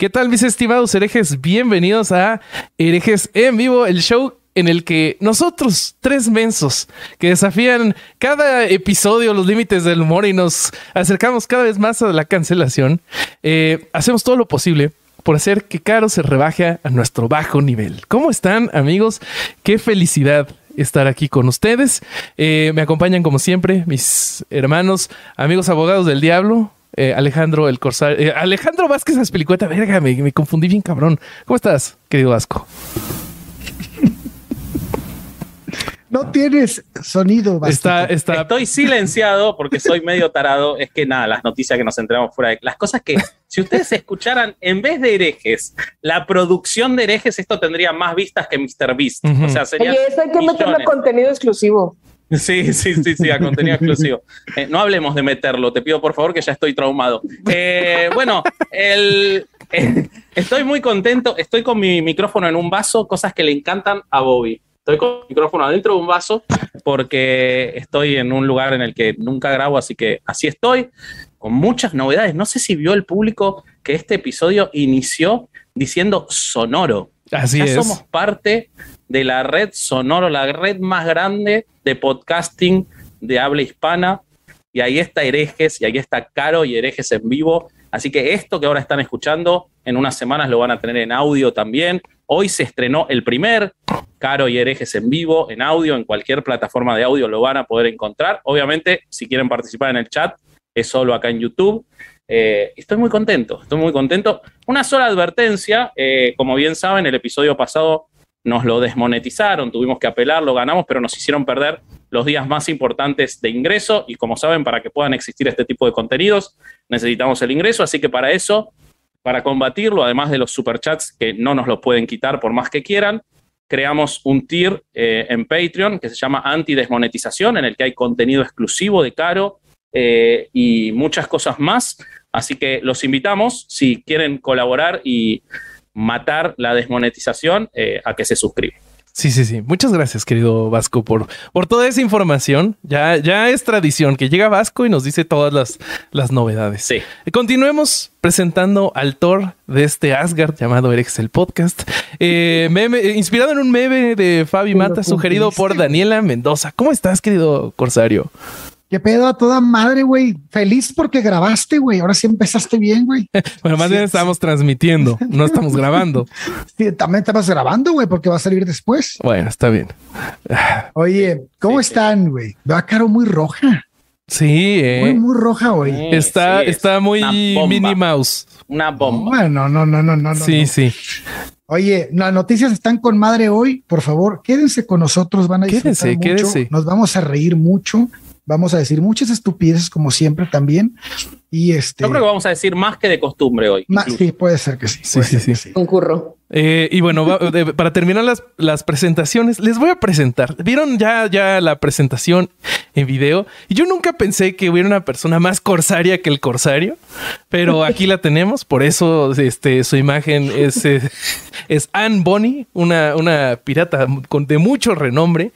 ¿Qué tal, mis estimados herejes? Bienvenidos a Herejes en Vivo, el show en el que nosotros, tres mensos, que desafían cada episodio los límites del humor y nos acercamos cada vez más a la cancelación, eh, hacemos todo lo posible por hacer que Caro se rebaje a nuestro bajo nivel. ¿Cómo están, amigos? Qué felicidad estar aquí con ustedes. Eh, me acompañan como siempre mis hermanos, amigos abogados del diablo, eh, Alejandro el Corsario. Eh, Alejandro Vázquez Aspilicueta, verga, me, me, confundí bien cabrón. ¿Cómo estás, querido Vasco? No tienes sonido. Está, está... Estoy silenciado porque soy medio tarado. Es que nada, las noticias que nos enteramos fuera de... Las cosas que, si ustedes escucharan, en vez de herejes, la producción de herejes, esto tendría más vistas que Mr. Beast. O sea, sería... Oye, eso hay que meterle contenido exclusivo. Sí, sí, sí, sí, a contenido exclusivo. Eh, no hablemos de meterlo, te pido por favor que ya estoy traumado. Eh, bueno, el, eh, estoy muy contento, estoy con mi micrófono en un vaso, cosas que le encantan a Bobby. Estoy con el micrófono adentro de un vaso porque estoy en un lugar en el que nunca grabo, así que así estoy, con muchas novedades. No sé si vio el público que este episodio inició diciendo sonoro. Así ya somos parte de la red Sonoro, la red más grande de podcasting de habla hispana. Y ahí está Herejes, y ahí está Caro y Herejes en vivo. Así que esto que ahora están escuchando, en unas semanas lo van a tener en audio también. Hoy se estrenó el primer Caro y Herejes en vivo, en audio, en cualquier plataforma de audio lo van a poder encontrar. Obviamente, si quieren participar en el chat, es solo acá en YouTube. Eh, estoy muy contento, estoy muy contento. Una sola advertencia, eh, como bien saben, el episodio pasado nos lo desmonetizaron, tuvimos que apelar, lo ganamos, pero nos hicieron perder los días más importantes de ingreso y como saben, para que puedan existir este tipo de contenidos, necesitamos el ingreso, así que para eso, para combatirlo, además de los superchats que no nos lo pueden quitar por más que quieran, creamos un tier eh, en Patreon que se llama Anti-Desmonetización, en el que hay contenido exclusivo de Caro eh, y muchas cosas más. Así que los invitamos, si quieren colaborar y matar la desmonetización, eh, a que se suscriban. Sí, sí, sí. Muchas gracias, querido Vasco, por, por toda esa información. Ya, ya es tradición que llega Vasco y nos dice todas las, las novedades. Sí. Continuemos presentando al Thor de este Asgard llamado Erex el Podcast. Eh, meme, inspirado en un meme de Fabi Mata, sugerido por Daniela Mendoza. ¿Cómo estás, querido Corsario? ¿Qué pedo a toda madre, güey? Feliz porque grabaste, güey. Ahora sí empezaste bien, güey. bueno, más bien estamos transmitiendo, no estamos grabando. Sí, también estabas grabando, güey, porque va a salir después. Bueno, está bien. Oye, ¿cómo están, güey? Va a Caro muy roja. Sí, eh. Muy, muy roja, güey. está, está muy Minnie Mouse. Una bomba. Bueno, no, no, no, no. Sí, no. sí. Oye, las noticias están con madre hoy. Por favor, quédense con nosotros. Van a disfrutar quédense, mucho. Quédense. Nos vamos a reír mucho vamos a decir muchas estupideces como siempre también. Y este. Yo creo que vamos a decir más que de costumbre hoy. Más, sí, puede ser que sí. Sí, sí, sí. sí. Concurro. Eh, y bueno, va, de, para terminar las, las, presentaciones, les voy a presentar. Vieron ya, ya la presentación en video. Y yo nunca pensé que hubiera una persona más corsaria que el corsario, pero aquí la tenemos. Por eso este, su imagen es, eh, es Anne Bonny, una, una pirata con, de mucho renombre.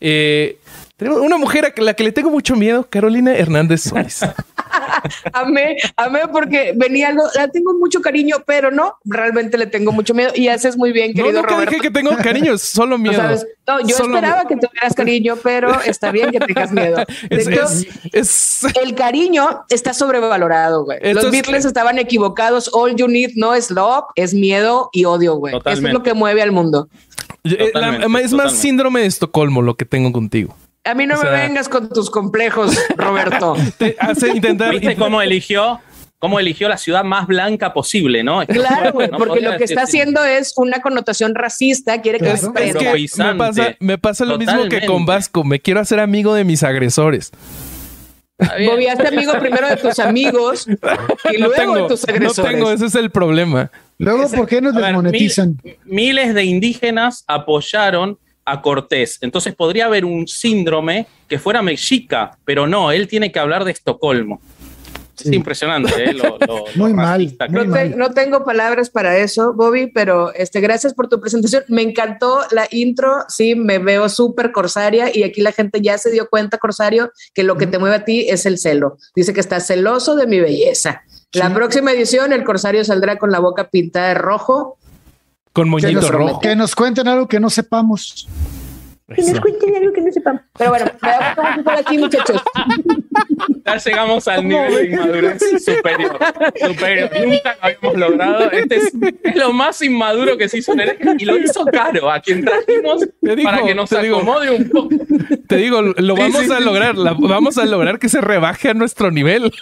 Eh, tenemos una mujer a la que le tengo mucho miedo, Carolina Hernández Solís. amé, amé porque venía algo, la tengo mucho cariño, pero no, realmente le tengo mucho miedo y haces muy bien, querido no, nunca Roberto. dije que tengo cariño, solo miedo. ¿Sabes? No, yo Solo esperaba miedo. que tuvieras cariño, pero está bien que tengas miedo. De Es, hecho, es, es- el cariño está sobrevalorado, güey. Los Beatles estaban equivocados. All you need no es love, es miedo y odio, güey. Eso es lo que mueve al mundo. eh, Totalmente, es más totalmente. síndrome de Estocolmo lo que tengo contigo. A mí no O me sea- vengas con tus complejos, Roberto. Te hace intentar. ¿Viste cómo eligió? ¿Cómo eligió la ciudad más blanca posible, no? Es que- Claro, güey, no porque lo que está haciendo es una connotación racista, quiere que Claro. Es, que me pasa, me pasa lo mismo que con Vasco. Me quiero hacer amigo de mis agresores. Hazte amigo primero de tus amigos y No luego tengo, de tus no agresores. tengo, ese es el problema. Luego, ¿por qué nos ver, desmonetizan? mil- miles de indígenas apoyaron a Cortés. Entonces podría haber un síndrome que fuera mexica, pero no, él tiene que hablar de Estocolmo. Sí. Es impresionante, ¿eh? Lo, lo- Muy lo mal, racista que muy No, es. te- mal. no tengo palabras para eso, Bobby, pero este, gracias por tu presentación. Me encantó la intro. Sí, me veo súper corsaria y aquí la gente ya se dio cuenta, corsario, que lo que te mueve a ti es el celo. Dice que estás celoso de mi belleza. La próxima edición, el Corsario saldrá con la boca pintada de rojo. Con Que moñito nos, rojo. que nos cuenten algo que no sepamos. Que nos cuenten algo que no sepamos. Pero bueno, cómo fue aquí, muchachos. Ya llegamos al nivel de inmadurez superior. Superior. Nunca lo habíamos logrado. Este es, es lo más inmaduro que se hizo en el y lo hizo caro a quien trajimos Te digo, para que nos te digo. acomode un poco. Te digo, lo Sí, vamos sí, a sí. lograr. la- vamos a lograr que se rebaje a nuestro nivel.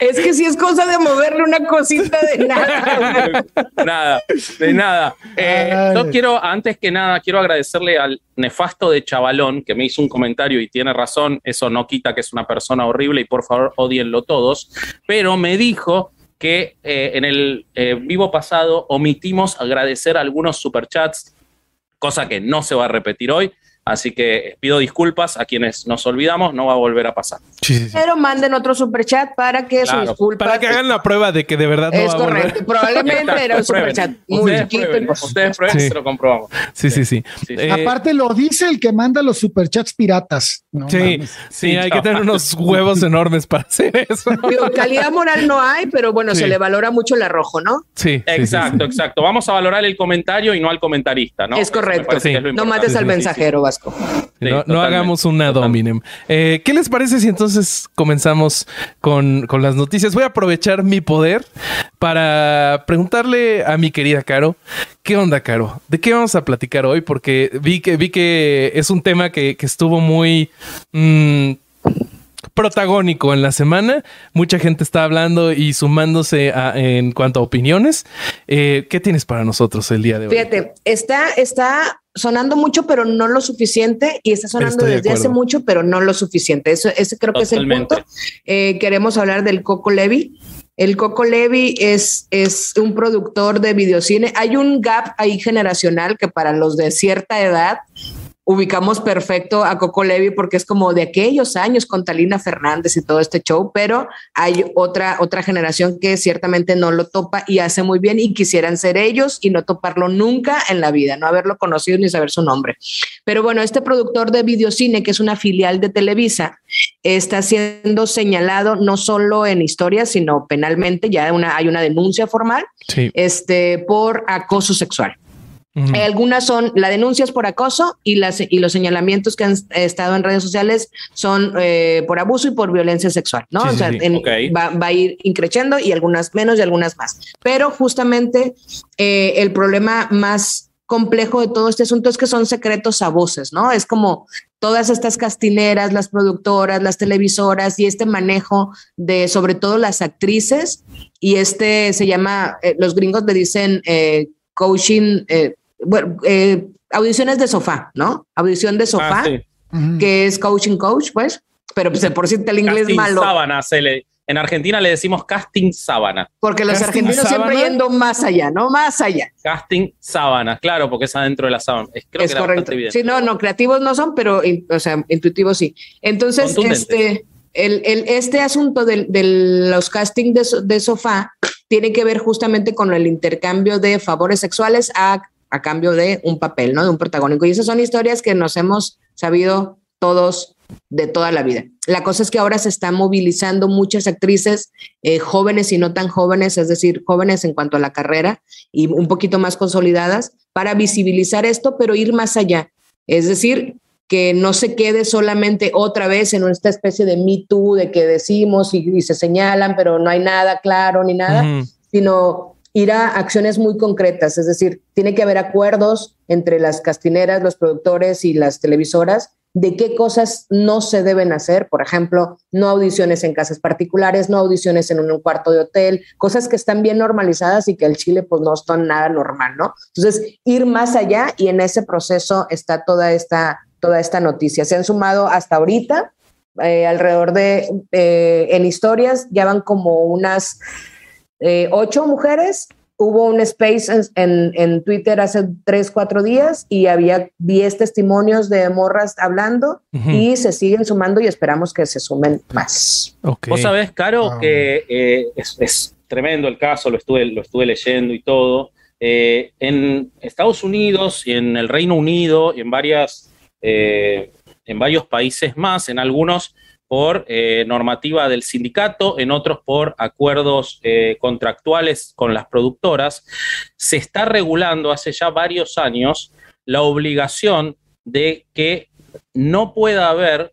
Es que si es cosa de moverle una cosita de nada. nada, de nada. Eh, yo quiero, antes que nada, quiero agradecerle al nefasto de Chavalón que me hizo un comentario y tiene razón. Eso no quita que es una persona horrible y por favor odienlo todos. Pero me dijo que eh, en el eh, vivo pasado omitimos agradecer algunos superchats, cosa que no se va a repetir hoy. Así que pido disculpas a quienes nos olvidamos, no va a volver a pasar. Pero manden otro superchat para que su Claro, disculpa. Para que hagan la prueba de que de verdad no es va a volver. correcto. Probablemente era un superchat muy Ustedes chiquito. ustedes prueben, Sí. se lo comprobamos. Sí, sí, sí. Sí. Eh, Aparte lo dice el que manda los superchats piratas. No sí, mames. sí, Sí, hay que tener unos huevos enormes para hacer eso. Digo, calidad moral no hay, pero bueno, Sí. se le valora mucho el arrojo, ¿no? Sí, sí, sí, Exacto, sí. exacto. Vamos a valorar el comentario y no al comentarista, ¿no? Es correcto. que es No mates al Sí, sí, sí, mensajero, Sí, no, hagamos una totalmente. dominem. Eh, ¿Qué les parece si entonces comenzamos con, con las noticias? Voy a aprovechar mi poder para preguntarle a mi querida Caro, ¿qué onda, Caro? ¿De qué vamos a platicar hoy? Porque vi que, vi que es un tema que, que estuvo muy... mm, protagónico en la semana. Mucha gente está hablando y sumándose a- en cuanto a opiniones. Eh, ¿Qué tienes para nosotros el día de hoy? Fíjate, está, está sonando mucho, pero no lo suficiente, y está sonando Estoy de desde hace mucho, pero no lo suficiente. Eso, ese creo que es el punto. Eh, queremos hablar del Coco Levi. El Coco Levi es, es un productor de videocine. Hay un gap ahí generacional que para los de cierta edad ubicamos perfecto a Coco Levi porque es como de aquellos años con Talina Fernández y todo este show, pero hay otra, otra generación que ciertamente no lo topa y hace muy bien y quisieran ser ellos y no toparlo nunca en la vida, no haberlo conocido ni saber su nombre. Pero bueno, este productor de videocine, que es una filial de Televisa, está siendo señalado no solo en historia, sino penalmente, ya una, hay una denuncia formal Sí. este, por acoso sexual. Eh, Algunas son la denuncia es por acoso y, las, y los señalamientos que han estado en redes sociales son eh, por abuso y por violencia sexual, ¿no? Sí, o sí, sea, sí. en- Ok. va, va a ir increciendo y algunas menos y algunas más. Pero justamente eh, el problema más complejo de todo este asunto es que son secretos a voces, ¿no? Es como todas estas castineras, las productoras, las televisoras y este manejo de sobre todo las actrices y este se llama, eh, los gringos le dicen eh, coaching, eh, bueno, eh, audiciones de sofá, ¿no? Audición de sofá, Ah, sí. Que es coaching coach, pues, pero pues, por si el inglés Casting malo, sábana, se le- en Argentina le decimos casting sábana. porque los Casting argentinos siempre yendo más allá, ¿no? Más allá. Casting sábana, claro, porque es adentro de la sábana. Es, creo es que correcto. Sí, no, no, creativos no son, pero, in- o sea, intuitivos sí. Entonces, este, el, el- este asunto de, de los castings de, de sofá tiene que ver justamente con el intercambio de favores sexuales a, a cambio de un papel, ¿no? De un protagónico. Y esas son historias que nos hemos sabido todos de toda la vida. La cosa es que ahora se están movilizando muchas actrices eh, jóvenes y no tan jóvenes, es decir, jóvenes en cuanto a la carrera y un poquito más consolidadas para visibilizar esto, pero ir más allá. Es decir, que no se quede solamente otra vez en esta especie de Me Too, de que decimos y, y se señalan, pero no hay nada claro ni nada, sino ir a acciones muy concretas. Es decir, tiene que haber acuerdos entre las castineras, los productores y las televisoras de qué cosas no se deben hacer, por ejemplo, no audiciones en casas particulares, no audiciones en un cuarto de hotel, cosas que están bien normalizadas y que el Chile pues no están nada normal, ¿no? Entonces, ir más allá y en ese proceso está toda esta, toda esta noticia. Se han sumado hasta ahorita eh, alrededor de, eh, en historias, ya van como unas eh, ocho mujeres hubo un space en, en, en, Twitter hace tres, cuatro días y había diez testimonios de morras hablando uh -huh. y se siguen sumando y esperamos que se sumen más. Okay. Vos sabés, Caro, ah. que eh, es, es, tremendo el caso, lo estuve, lo estuve leyendo y todo. Eh, en Estados Unidos y en el Reino Unido y en varias, eh, en varios países más, en algunos por eh, normativa del sindicato, en otros por acuerdos eh, contractuales con las productoras, se está regulando hace ya varios años la obligación de que no pueda haber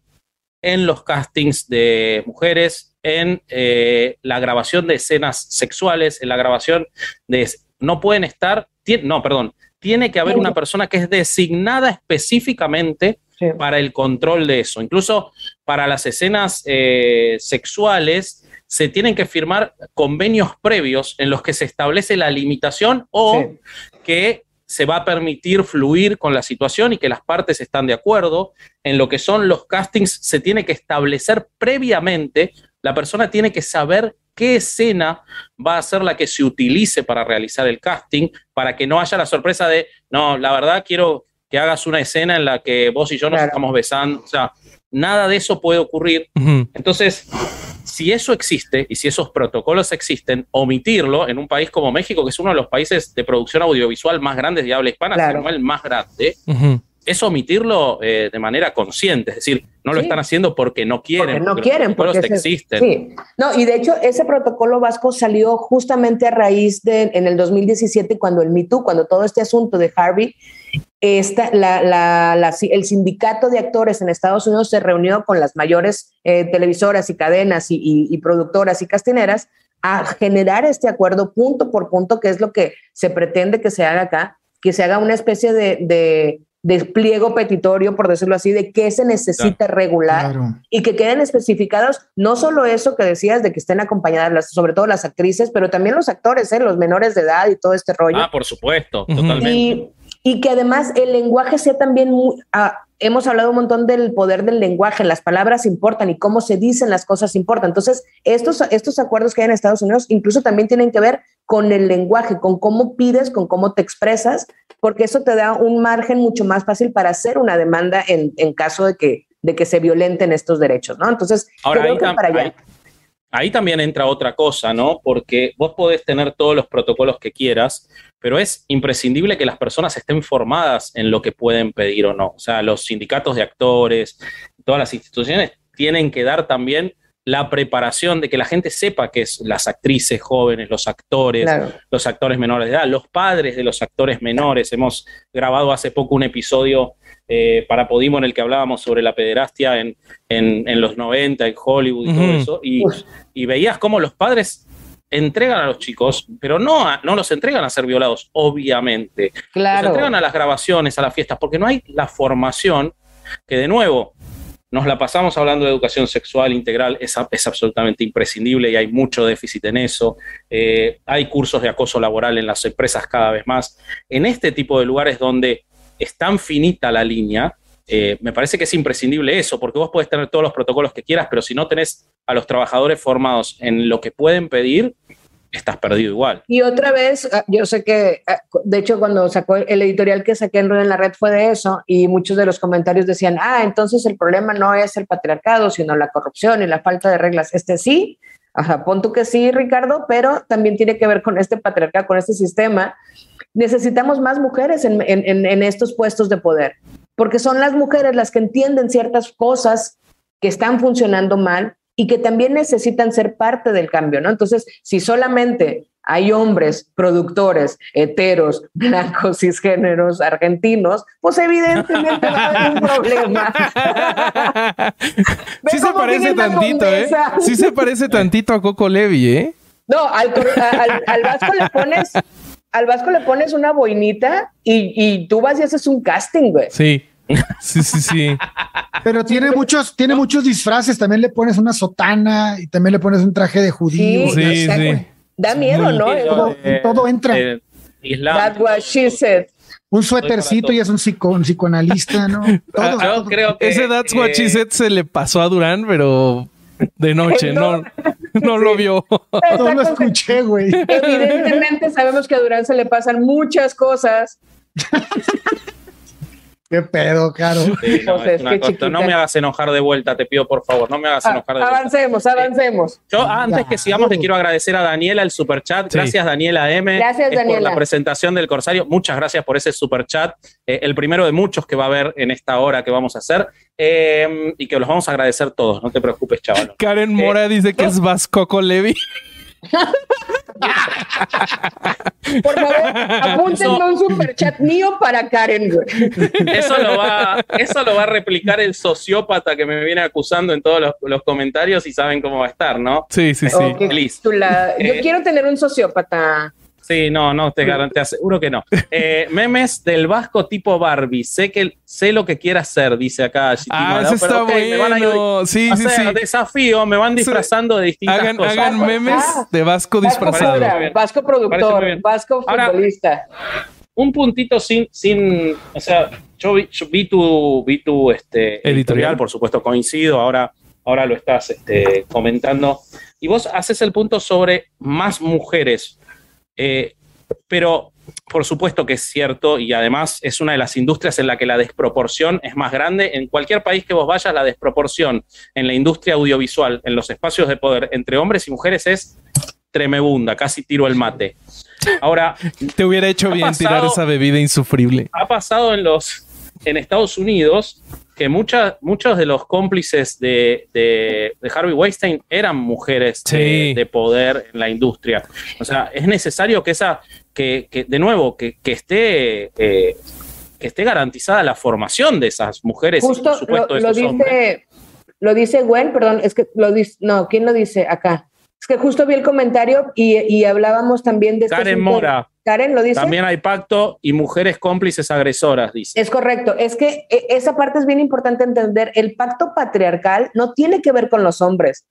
en los castings de mujeres, en eh, la grabación de escenas sexuales, en la grabación de... No pueden estar, no, perdón, tiene que haber una persona que es designada específicamente para el control de eso. Incluso para las escenas eh, sexuales se tienen que firmar convenios previos en los que se establece la limitación o que se va a permitir fluir con la situación y que las partes están de acuerdo. En lo que son los castings se tiene que establecer previamente, la persona tiene que saber qué escena va a ser la que se utilice para realizar el casting, para que no haya la sorpresa de, no, la verdad quiero que hagas una escena en la que vos y yo nos estamos besando. O sea, nada de eso puede ocurrir. Entonces, si eso existe y si esos protocolos existen, omitirlo en un país como México, que es uno de los países de producción audiovisual más grandes de habla hispana, sino el más grande, es omitirlo eh, de manera consciente, es decir, no lo están haciendo porque no quieren. Porque no quieren, porque existen. Sí. No, y de hecho ese protocolo vasco salió justamente a raíz de en el 2017 cuando el MeToo, cuando todo este asunto de Harvey, esta, el sindicato de actores en Estados Unidos se reunió con las mayores eh, televisoras y cadenas y, productoras y castineras a generar este acuerdo punto por punto, que es lo que se pretende que se haga acá, que se haga una especie de despliego petitorio, por decirlo así, de qué se necesita regular y que queden especificados no solo eso que decías de que estén acompañadas, sobre todo las actrices, pero también los actores, ¿eh? los menores de edad y todo este rollo. Ah, por supuesto, totalmente. Y, que además el lenguaje sea también muy... Ah, hemos hablado un montón del poder del lenguaje, las palabras importan y cómo se dicen las cosas importan. Entonces, estos, estos acuerdos que hay en Estados Unidos incluso también tienen que ver con el lenguaje, con cómo pides, con cómo te expresas, porque eso te da un margen mucho más fácil para hacer una demanda en, caso de que, de que se violenten estos derechos, ¿no? Entonces, Ahora, ahí, para ahí también entra otra cosa, ¿no? Porque vos podés tener todos los protocolos que quieras, pero es imprescindible que las personas estén formadas en lo que pueden pedir o no. O sea, los sindicatos de actores, todas las instituciones tienen que dar también la preparación de que la gente sepa que es las actrices jóvenes, los actores, los actores menores de edad, los padres de los actores menores. Hemos grabado hace poco un episodio eh, para Podimo en el que hablábamos sobre la pederastia en, en, los 90, en Hollywood y todo eso, y, y, veías cómo los padres entregan a los chicos, pero no, no los entregan a ser violados, obviamente. Claro. Los entregan a las grabaciones, a las fiestas, porque no hay la formación que de nuevo nos la pasamos hablando de educación sexual integral, es, es absolutamente imprescindible y hay mucho déficit en eso. Eh, hay cursos de acoso laboral en las empresas cada vez más. En este tipo de lugares donde es tan finita la línea, eh, me parece que es imprescindible eso, porque vos puedes tener todos los protocolos que quieras, pero si no tenés a los trabajadores formados en lo que pueden pedir, estás perdido igual. Y otra vez, ah, yo sé que, ah, de hecho, cuando sacó el editorial que saqué en la red fue de eso, y muchos de los comentarios decían, ah, entonces el problema no es el patriarcado, sino la corrupción y la falta de reglas. Este sí, ajá, pon tú que sí, Ricardo, pero también tiene que ver con este patriarcado, con este sistema. Necesitamos más mujeres en, en, estos puestos de poder, porque son las mujeres las que entienden ciertas cosas que están funcionando mal y que también necesitan ser parte del cambio, ¿no? Entonces, si solamente hay hombres, productores, heteros, blancos, cisgéneros, argentinos, pues evidentemente va a haber un problema. sí se parece tantito, ¿eh? Sí se parece tantito a Coco Levi, ¿eh? No, al, Vasco le pones, al Vasco le pones una boinita y, y tú vas y haces un casting, güey. Sí. Sí, sí, sí. Pero tiene muchos, tiene muchos disfraces. También le pones una sotana y también le pones un traje de judío. Sí, sí, Da miedo, ¿no? Todo, entra. Eh, That's what she said. Un suétercito y es un, psicoanalista, ¿no? Todo, Yo creo que ese That's what she said se le pasó a Durán, pero de noche, no, no lo vio. No lo escuché, güey. Evidentemente sabemos que a Durán se le pasan muchas cosas. Qué pedo, Caro. Sí, no, es una cosa- no me hagas enojar de vuelta, te pido por favor, no me hagas Ah, enojar de vuelta. avancemos, avancemos. Yo antes que sigamos le quiero agradecer a Daniela el superchat. Sí. Gracias Daniela M. Gracias, Es por Daniela. la presentación del Corsario. Muchas gracias por ese superchat. Eh, el primero de muchos que va a haber en esta hora que vamos a hacer. Eh, y que los vamos a agradecer todos. No te preocupes, chaval. Karen Mora dice que es Vascoco Levi. Por favor, apúntenme un superchat mío para Karen. Eso lo, va, eso lo va a replicar el sociópata que me viene acusando en todos los, los comentarios y saben cómo va a estar, ¿no? Sí, sí, sí. Liz. Yo Eh. quiero tener un sociópata. Sí, no, no, te garanto, aseguro que no. Eh, memes del Vasco tipo Barbie. Sé que sé lo que quiere hacer, dice acá. Ah, ¿no? ese está Pero, ok, me van a ir- bueno. Sí, o sí, sea, sí. desafío, me van disfrazando de distintas Hagan, cosas. hagan memes de Vasco Vasco disfrazado. Vasco productor. Vasco Ahora- futbolista. Un puntito sin, sin, o sea, yo vi, yo vi tu, vi tu este, editorial. Editorial. por supuesto, coincido, ahora, ahora lo estás este, comentando. Y vos haces el punto sobre más mujeres. Eh, pero por supuesto que es cierto y además es una de las industrias en la que la desproporción es más grande. En cualquier país que vos vayas, la desproporción en la industria audiovisual, en los espacios de poder entre hombres y mujeres es tremebunda, casi tiro el mate. Ahora, Te hubiera hecho bien tirar esa bebida insufrible. ha pasado en los en Estados Unidos que muchas muchos de los cómplices de, de- de Harvey Weinstein eran mujeres de, Sí. de poder en la industria. O sea, es necesario que esa, que, que, de nuevo, que, que esté eh, que esté garantizada la formación de esas mujeres y Justo por lo, supuesto de lo esos hombres. dice, lo dice Gwen, perdón, es que lo dice, no, ¿quién lo dice acá? Es que justo vi el comentario y, y hablábamos también de este Karen asunto- Mora. Karen lo dice. También hay pacto y mujeres cómplices agresoras, dice. Es correcto, es que eh, esa parte es bien importante entender. El pacto patriarcal no tiene que ver con los hombres.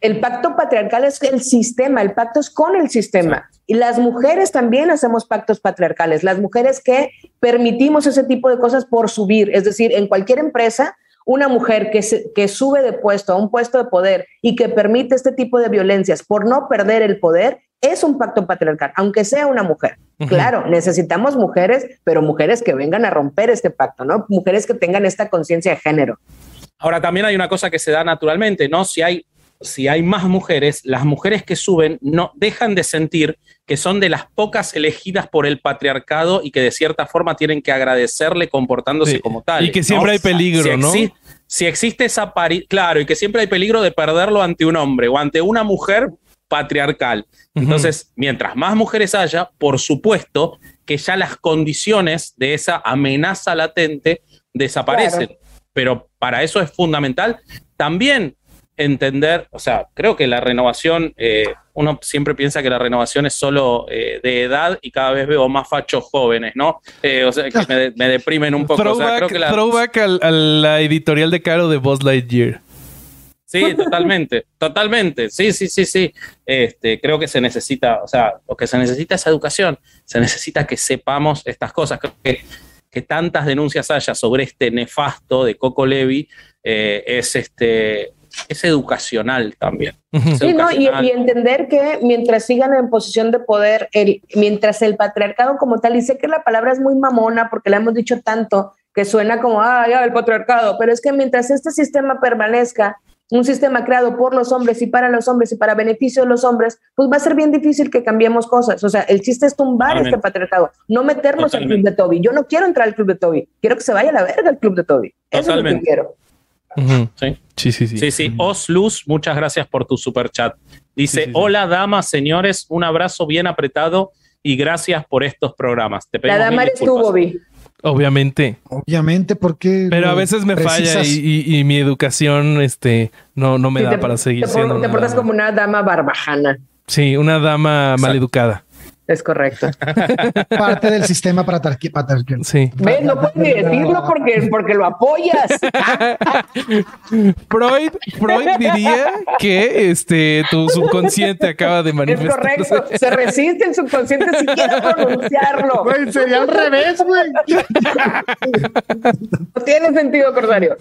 El pacto patriarcal es el sistema, el pacto es con el sistema. Y las mujeres también hacemos pactos patriarcales. Las mujeres que permitimos ese tipo de cosas por subir, es decir, en cualquier empresa, una mujer que, se- que sube de puesto a un puesto de poder y que permite este tipo de violencias por no perder el poder, es un pacto patriarcal, aunque sea una mujer. Claro, necesitamos mujeres, pero mujeres que vengan a romper este pacto, ¿no? Mujeres que tengan esta conciencia de género. Ahora también hay una cosa que se da naturalmente, ¿no? Si hay, si hay más mujeres, las mujeres que suben no dejan de sentir que son de las pocas elegidas por el patriarcado y que de cierta forma tienen que agradecerle comportándose Sí. como tal. Y que siempre hay peligro, si ¿no? Si existe esa pari claro, y que siempre hay peligro de perderlo ante un hombre o ante una mujer patriarcal. Entonces, mientras más mujeres haya, por supuesto que ya las condiciones de esa amenaza latente desaparecen. Claro. Pero para eso es fundamental también entender, o sea, creo que la renovación, eh, uno siempre piensa que la renovación es solo eh, de edad y cada vez veo más fachos jóvenes, ¿no? Eh, o sea, que me, me deprimen un poco. O sea, Throwback, creo que la- throwback al- a la editorial de Caro de Buzz Lightyear. Sí, totalmente, totalmente. Sí, sí, sí, sí. Este, creo que se necesita, o sea, lo que se necesita es educación. Se necesita que sepamos estas cosas. Creo que, que tantas denuncias haya sobre este nefasto de Coco Levi eh, es este es educacional también. Es Sí, ¿no? Y entender que mientras sigan en posición de poder, el, mientras el patriarcado como tal, y sé que la palabra es muy mamona porque la hemos dicho tanto, que suena como, ah, ya, el patriarcado, pero es que mientras este sistema permanezca, un sistema creado por los hombres y para los hombres y para beneficio de los hombres, pues va a ser bien difícil que cambiemos cosas. O sea, el chiste es tumbar Totalmente. este patriarcado, no meternos al club de Toby. Yo no quiero entrar al club de Toby, quiero que se vaya a la verga el club de Toby. Eso es lo que quiero. Sí. Sí, sí, sí. Sí, sí. Osluz, muchas gracias por tu super chat. Dice: Sí, sí, sí. Hola, damas, señores, un abrazo bien apretado y gracias por estos programas. Te La dama eres tú. Bobby. Obviamente. Obviamente, porque. Pero a veces me falla y, y- y mi educación este, no, no me Sí, da te- para seguir te, siendo. por- te una portas dama. como una dama barbajana. Sí, una dama maleducada. Es correcto. parte del sistema patriarcal. patriarcal. Sí. ¿Ves? No puedes ni decirlo porque, porque lo apoyas. Freud, Freud diría que este, tu subconsciente acaba de Es manifestarse. correcto. Se resiste el subconsciente siquiera a pronunciarlo. Güey, sería al revés, güey. No tiene sentido, Corsario.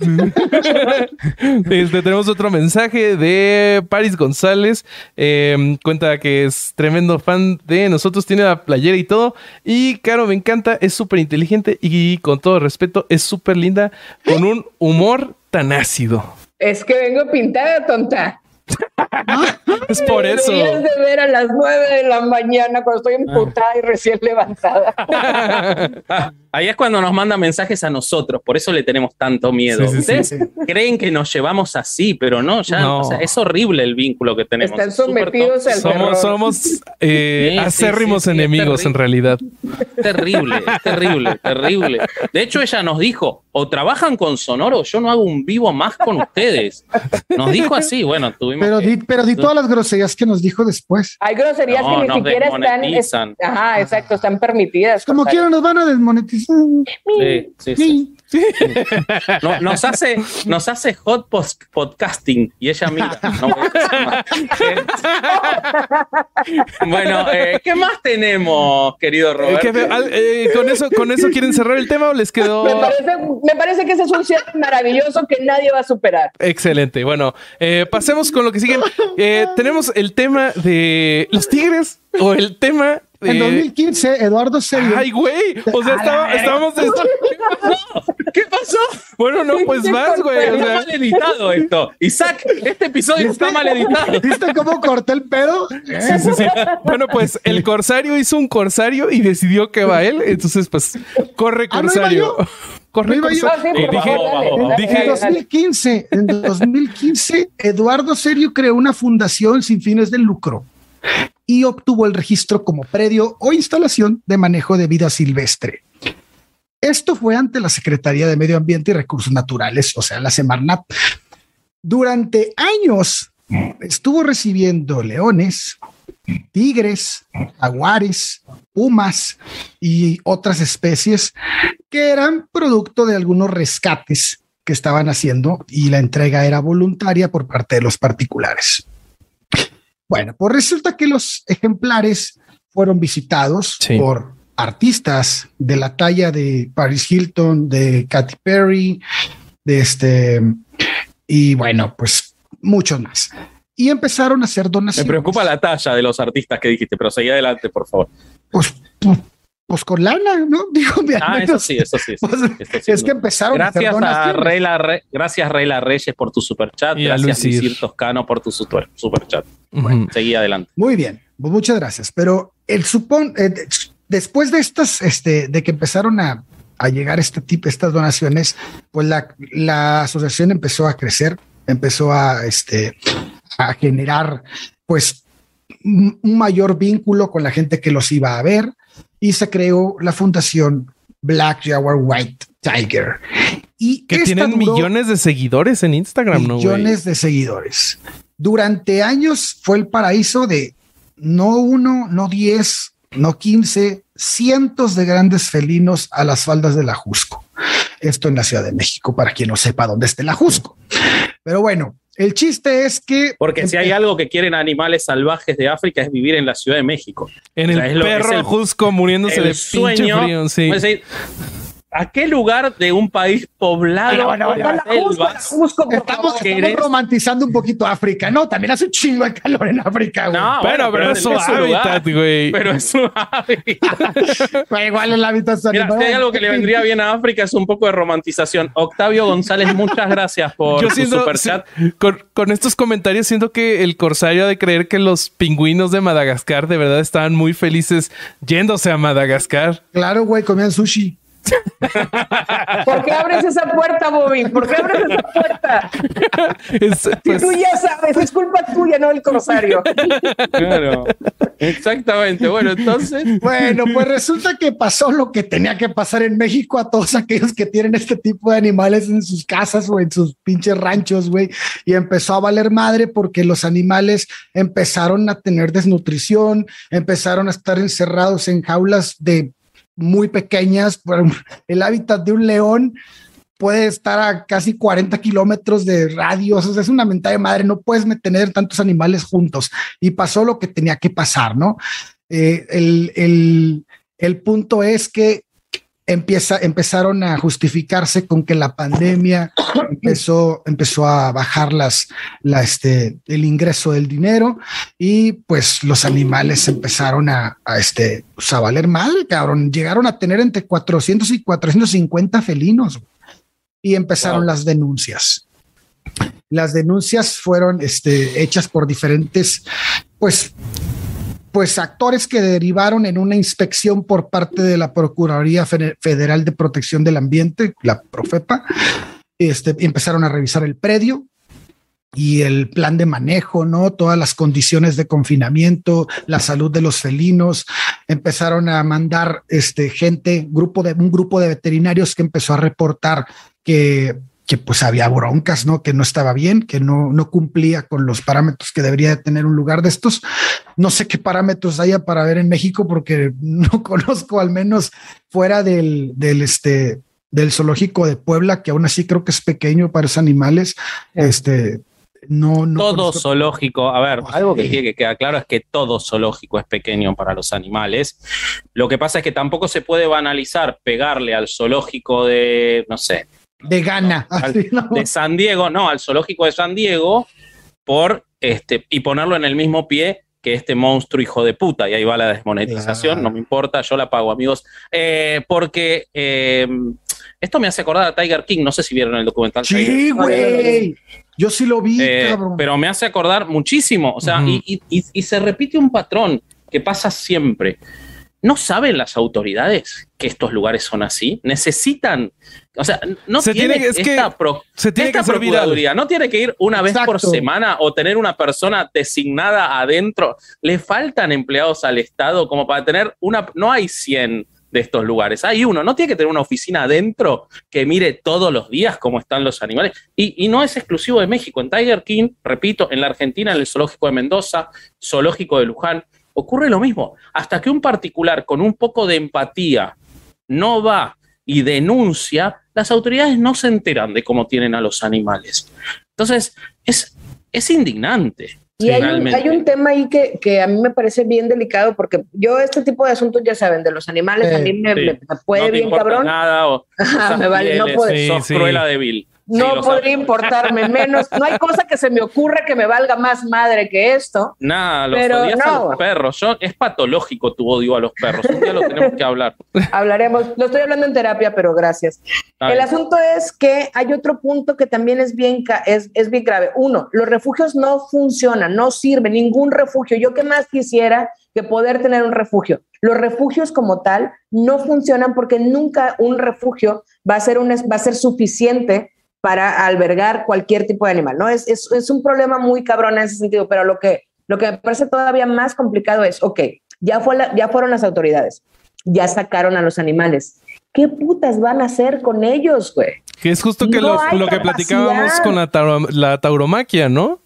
Este, tenemos otro mensaje de Paris González. Eh, cuenta que es tremendo fan de nosotros tiene la playera y todo. Y Caro me encanta, es súper inteligente y con todo respeto, es súper linda, con un humor tan ácido. Es que vengo pintada, tonta. es por eso. Deberías de ver a las nueve de la mañana cuando estoy emputada y recién levantada. Ah, ahí es cuando nos manda mensajes a nosotros, por eso le tenemos tanto miedo. Sí, sí, Ustedes sí. creen que nos llevamos así, pero no, ya No. o sea, es horrible el vínculo que tenemos. Están Es sometidos al. Somos, somos eh, acérrimos sí, sí, es enemigos en terrible. realidad. Es terrible, es terrible, terrible. De hecho, ella nos dijo, o trabajan con Sonoro, o yo no hago un vivo más con ustedes. Nos dijo así, bueno, tuvimos Pero que- di, pero di todas las groserías que nos dijo después. Hay groserías No, que ni siquiera están. es- ajá, exacto, están permitidas. Como Cortar. quiera nos van a desmonetizar. Sí, sí, sí. No, nos hace, nos hace hot post podcasting y ella mira. no bueno, eh, ¿qué más tenemos, querido Eh, Roberto? ¿qué feo. Al- eh, ¿con, eso, ¿Con eso quieren cerrar el tema o les quedó Me parece, me parece que ese es un cierre maravilloso que nadie va a superar. excelente? Bueno, eh, pasemos con lo que siguen. Eh, tenemos el tema de los tigres o el tema de... En 2015, Eduardo Serio. Ay, güey. O sea, estaba- estábamos... de- ¿Qué pasó? Bueno, no, pues más, güey. O Está sea, mal editado esto. Isaac, este episodio está mal editado. ¿Viste cómo corté el pedo? Sí, sí, sí. Bueno, pues el corsario hizo un corsario y decidió que va él. Entonces, pues, corre Ah, ¿no iba corsario. Iba yo? corsario. Ah, sí, Y por dije, favor, dale, dale, dije- En dale, dale. 2015, en 2015, Eduardo Serio creó una fundación sin fines de lucro y obtuvo el registro como predio o instalación de manejo de vida silvestre. Esto fue ante la Secretaría de Medio Ambiente y Recursos Naturales, o sea, la Semarnat. Durante años estuvo recibiendo leones, tigres, jaguares, pumas y otras especies que eran producto de algunos rescates que estaban haciendo y la entrega era voluntaria por parte de los particulares. Bueno, pues resulta que los ejemplares fueron visitados Sí. por artistas de la talla de Paris Hilton, de Katy Perry, de este, y bueno, pues muchos más. Y empezaron a hacer Me donaciones. preocupa la talla de los artistas que dijiste, pero seguí adelante, por favor. Pues, pues, pues con lana, ¿no? Digo, Ah, eso sí, eso sí. eso pues, eso sí, es que no. empezaron a hacer Gracias a donaciones. Reyla, Re- gracias Reyla Reyes por tu superchat. Y a Gracias Luisir. Luisir Toscano por tu super, superchat. Ujú. Seguí adelante. Muy bien, pues muchas gracias. Pero el supón, eh, de- después de estas, este, de que empezaron a, a llegar este tipo, estas donaciones, pues la, la asociación empezó a crecer, empezó a, este, a generar, pues, un mayor vínculo con la gente que los iba a ver y se creó la fundación Black Jaguar White Tiger. Y Que tienen millones de seguidores en Instagram, ¿no? güey? millones de seguidores. Durante años fue el paraíso de no uno, no diez, no quince, cientos de grandes felinos a las faldas de la Jusco. Esto en la Ciudad de México, para quien no sepa dónde está la Jusco. Pero bueno, el chiste es que... Porque si hay algo que quieren animales salvajes de África es vivir en la Ciudad de México. En O sea, el es lo- perro es el- Jusco muriéndose de El sueño. frío. Sí. ¿A qué lugar de un país poblado La la selvas? Jusco, por Estamos, romantizando un poquito África. No, también hace un chingo de calor en África. güey. No, Bueno, bueno, pero es su lugar. hábitat, güey. Pero es su hábitat. Pero igual el hábitat Mira, si hay algo que le vendría bien a África es un poco de romantización. Octavio González, muchas gracias por Yo tu siento, superchat. sí, con, con estos comentarios siento que el corsario ha de creer que los pingüinos de Madagascar de verdad estaban muy felices yéndose a Madagascar. Claro, güey, comían sushi. ¿Por qué abres esa puerta, Bobby? ¿Por qué abres esa puerta? Es, Si pues, tú ya sabes, es culpa tuya, no del corsario. Claro. Exactamente. Bueno, entonces. Bueno, pues resulta que pasó lo que tenía que pasar en México a todos aquellos que tienen este tipo de animales en sus casas o en sus pinches ranchos, güey. Y empezó a valer madre porque los animales empezaron a tener desnutrición, empezaron a estar encerrados en jaulas de muy pequeñas. El hábitat de un león puede estar a casi 40 kilómetros de radio. Es una mentada de madre. No puedes tener tantos animales juntos. Y pasó lo que tenía que pasar, ¿no? Eh, el, el, el punto es que empieza, empezaron a justificarse con que la pandemia empezó, empezó a bajar las, la, este, el ingreso del dinero y pues los animales empezaron a, a, este, pues, a valer mal, cabrón. Llegaron a tener entre 400 y 450 felinos y empezaron wow. las denuncias. Las denuncias fueron este, hechas por diferentes, pues, pues actores que derivaron en una inspección por parte de la Procuraduría Federal de Protección del Ambiente, la Profepa. Este, empezaron a revisar el predio y el plan de manejo, ¿no? Todas las condiciones de confinamiento, la salud de los felinos, empezaron a mandar este gente, grupo de un grupo de veterinarios que empezó a reportar que que pues había broncas, ¿no? Que no estaba bien, que no, no cumplía con los parámetros que debería de tener un lugar de estos. No sé qué parámetros haya para ver en México porque no conozco al menos fuera del, del este del zoológico de Puebla, que aún así creo que es pequeño para esos animales. Este, no, no todo conozco. zoológico, a ver, algo que tiene que quedar claro es que todo zoológico es pequeño para los animales. Lo que pasa es que tampoco se puede banalizar pegarle al zoológico de, no sé, de Ghana. Al. De San Diego, no, al zoológico de San Diego, por este, y ponerlo en el mismo pie que este monstruo hijo de puta. Y ahí va la desmonetización, no me importa, yo la pago, amigos. Eh, porque eh, esto me hace acordar a Tiger King, no sé si vieron el documental. Sí, güey. Yo sí lo vi, eh, cabrón. Pero me hace acordar muchísimo. O sea, uh -huh. y, y, y se repite un patrón que pasa siempre. ¿No saben las autoridades que estos lugares son así? Necesitan, o sea, no se tiene, tiene es esta, que pro, se tiene esta que procuraduría, no tiene que ir una vez Exacto. por semana o tener una persona designada adentro. Le faltan empleados al Estado como para tener una, no hay 100 de estos lugares. Hay uno, no tiene que tener una oficina adentro que mire todos los días cómo están los animales. Y, y, no es exclusivo de México. En Tiger King, repito, en la Argentina, en el zoológico de Mendoza, zoológico de Luján, ocurre lo mismo. Hasta que un particular con un poco de empatía no va y denuncia, las autoridades no se enteran de cómo tienen a los animales. Entonces, es, es indignante. Y hay un, hay un, tema ahí que, que, a mí me parece bien delicado porque yo este tipo de asuntos, ya saben, de los animales, a mí me, sí. me, me puede no bien cabrón. Nada, o, me vale, no puede. sos cruela débil. No sí, podría importarme menos. No hay cosa que se me ocurra que me valga más madre que esto. Nada, los pero odias no. a los perros. Yo, es patológico tu odio a los perros. Un día lo tenemos que hablar. Hablaremos. Lo estoy hablando en terapia, pero gracias. El asunto es que hay otro punto que también es bien, es, es bien grave. Uno, los refugios no funcionan, no sirven. Ningún refugio. Yo que más quisiera que poder tener un refugio. Los refugios como tal no funcionan porque nunca un refugio va a ser, un, va a ser suficiente para albergar cualquier tipo de animal, ¿no? Es, es, es, un problema muy cabrón en ese sentido, pero lo que, lo que me parece todavía más complicado es, ok, ya, fue la, ya fueron las autoridades, ya sacaron a los animales. ¿Qué putas van a hacer con ellos, güey? Que es justo que no lo que platicábamos con la, tauro, la tauromaquia, ¿no?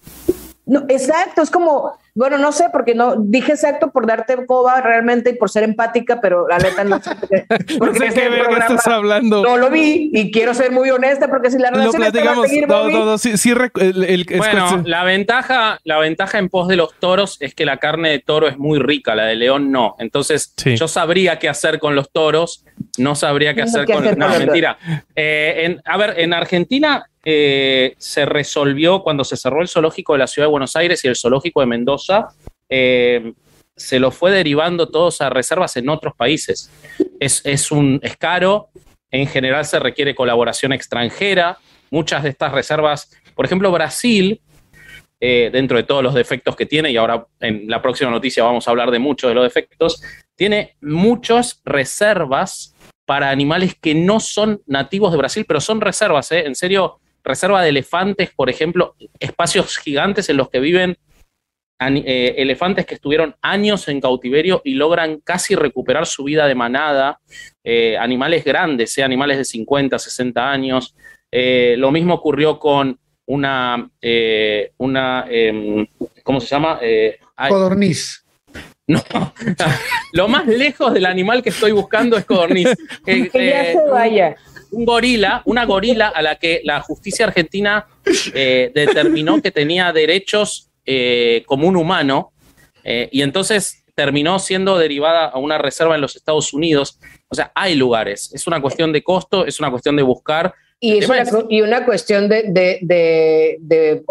No, exacto, es como, bueno, no sé, porque no dije exacto por darte coba realmente y por ser empática, pero la neta no sé. Porque no sé qué estás hablando. No lo vi y quiero ser muy honesta porque si la relación lo platicamos, seguir, no, no, no, sí, sí el, el, bueno, la ventaja, la ventaja en pos de los toros es que la carne de toro es muy rica, la de león no. Entonces, sí. yo sabría qué hacer con los toros, no sabría qué hacer, con, hacer con. No, mentira. Eh, en, a ver, en Argentina eh, se resolvió cuando se cerró el zoológico de la ciudad de Buenos Aires y el zoológico de Mendoza, eh, se lo fue derivando todos a reservas en otros países. Es, es, un, es caro, en general se requiere colaboración extranjera, muchas de estas reservas, por ejemplo, Brasil, eh, dentro de todos los defectos que tiene, y ahora en la próxima noticia vamos a hablar de muchos de los defectos, tiene muchas reservas para animales que no son nativos de Brasil, pero son reservas, en serio, reserva de elefantes, por ejemplo, espacios gigantes en los que viven eh, elefantes que estuvieron años en cautiverio y logran casi recuperar su vida de manada, eh, animales grandes, eh, animales de 50, 60 años. Eh, lo mismo ocurrió con una, eh, una em, ¿cómo se llama? Codorniz. No, lo más lejos del animal que estoy buscando es codorniz. que ya se vaya un gorila, una gorila a la que la justicia argentina eh, determinó que tenía derechos eh, como un humano. Eh, y entonces terminó siendo derivada a una reserva en los Estados Unidos. O sea, hay lugares. Es una cuestión de costo, es una cuestión de buscar. Y, es una, y una cuestión de, de, de, de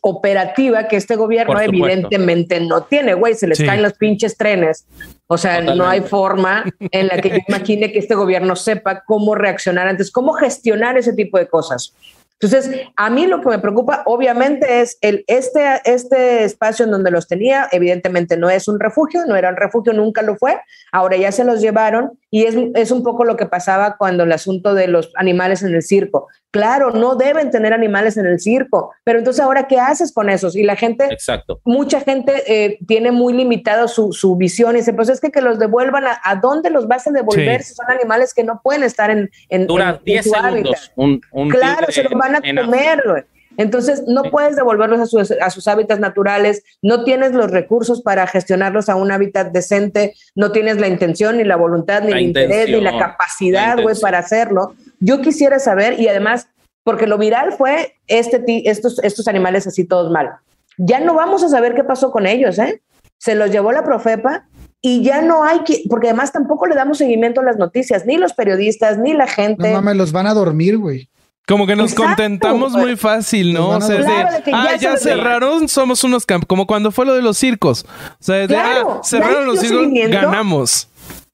operativa que este gobierno evidentemente no tiene, güey, se les caen los pinches trenes. O sea, no hay forma en la que yo imagine que este gobierno sepa cómo reaccionar antes, cómo gestionar ese tipo de cosas. Entonces, a mí lo que me preocupa, obviamente, es el, este, este espacio en donde los tenía. Evidentemente no es un refugio, no era un refugio, nunca lo fue. Ahora ya se los llevaron y es, es un poco lo que pasaba cuando el asunto de los animales en el circo. Claro, no deben tener animales en el circo, pero entonces ahora, ¿qué haces con esos? Y la gente, Exacto. mucha gente eh, tiene muy limitado su, su, visión y dice, pues es que, que los devuelvan, ¿a, a dónde los vas a devolver sí. si son animales que no pueden estar en, en, Dura 10 segundos. Un, un claro, se los van a comer. Entonces, no puedes devolverlos a sus, a sus, hábitats naturales, no tienes los recursos para gestionarlos a un hábitat decente, no tienes la intención, ni la voluntad, ni la el interés, ni la capacidad, güey, para hacerlo. Yo quisiera saber, y además, porque lo viral fue este, estos, estos animales así todos mal. Ya no vamos a saber qué pasó con ellos, ¿eh? Se los llevó la Profepa y ya no hay que, porque además tampoco le damos seguimiento a las noticias, ni los periodistas, ni la gente. No mames, los van a dormir, güey. Como que nos Exacto, contentamos muy fácil, ¿no? O sea, claro, de, de ah, ya, ya cerraron, somos unos campos, como cuando fue lo de los circos. O sea, de, claro, ah, cerraron los circos, ganamos.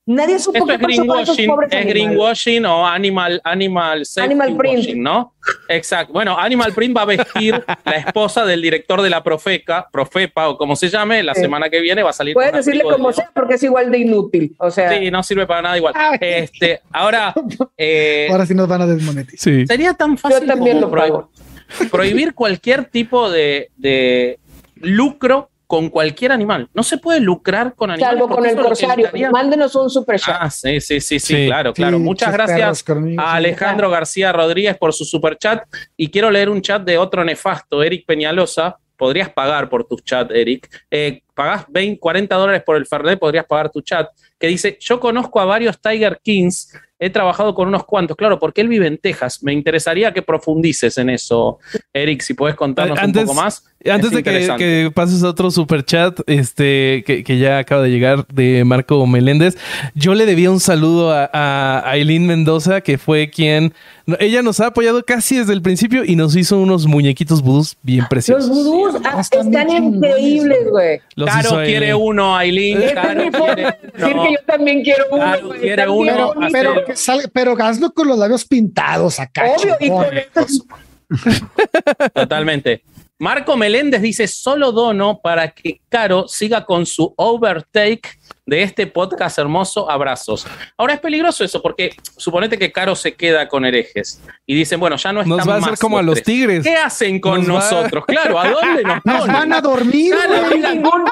Nadie supo Esto es greenwashing, es greenwashing o animal, animal, animal print. ¿no? Exacto. Bueno, Animal Print va a vestir la esposa del director de la Profeca, Profepa o como se llame, la sí. semana que viene va a salir. Puedes decirle como sea porque es igual de inútil. O sea. Sí, no sirve para nada igual. Este, ahora. Eh, ahora sí nos van a desmonetizar. Sí. Sería tan fácil Yo también como lo prohibir, prohibir cualquier tipo de, de lucro con cualquier animal. No se puede lucrar con animales. Salvo con el corsario. Mándenos un super chat. Ah, sí, sí, sí, sí, sí claro, claro. Muchas gracias a Alejandro García Rodríguez por su super chat. Y quiero leer un chat de otro nefasto, Eric Peñalosa. Podrías pagar por tus chat, Eric. Eh, pagás 20, 40 dólares por el Fernet, podrías pagar tu chat. Que dice: Yo conozco a varios Tiger Kings he trabajado con unos cuantos, claro, porque él vive en Texas. Me interesaría que profundices en eso, Eric, si puedes contarnos antes, un poco más. Antes de que, que, pases a otro super chat, este, que, que, ya acaba de llegar de Marco Meléndez, yo le debía un saludo a, a Aileen Mendoza, que fue quien, ella nos ha apoyado casi desde el principio y nos hizo unos muñequitos vudús bien preciosos. Los vudús ah, están, están increíbles, güey. Claro, quiere uno, Aileen. Claro, quiere decir que yo también quiero uno. Claro, quiere uno. Pero, pero, que salga, pero hazlo con los labios pintados acá. Obvio, y con estos... Totalmente. Marco Meléndez dice, solo dono para que Caro siga con su overtake de este podcast hermoso. Abrazos. Ahora es peligroso eso porque suponete que Caro se queda con herejes y dicen, bueno, ya no están Nos va a hacer como a los tigres. ¿Qué hacen con nos nosotros? Va... Claro, ¿a dónde nos, nos van a dormir? Claro, no, hay ningún,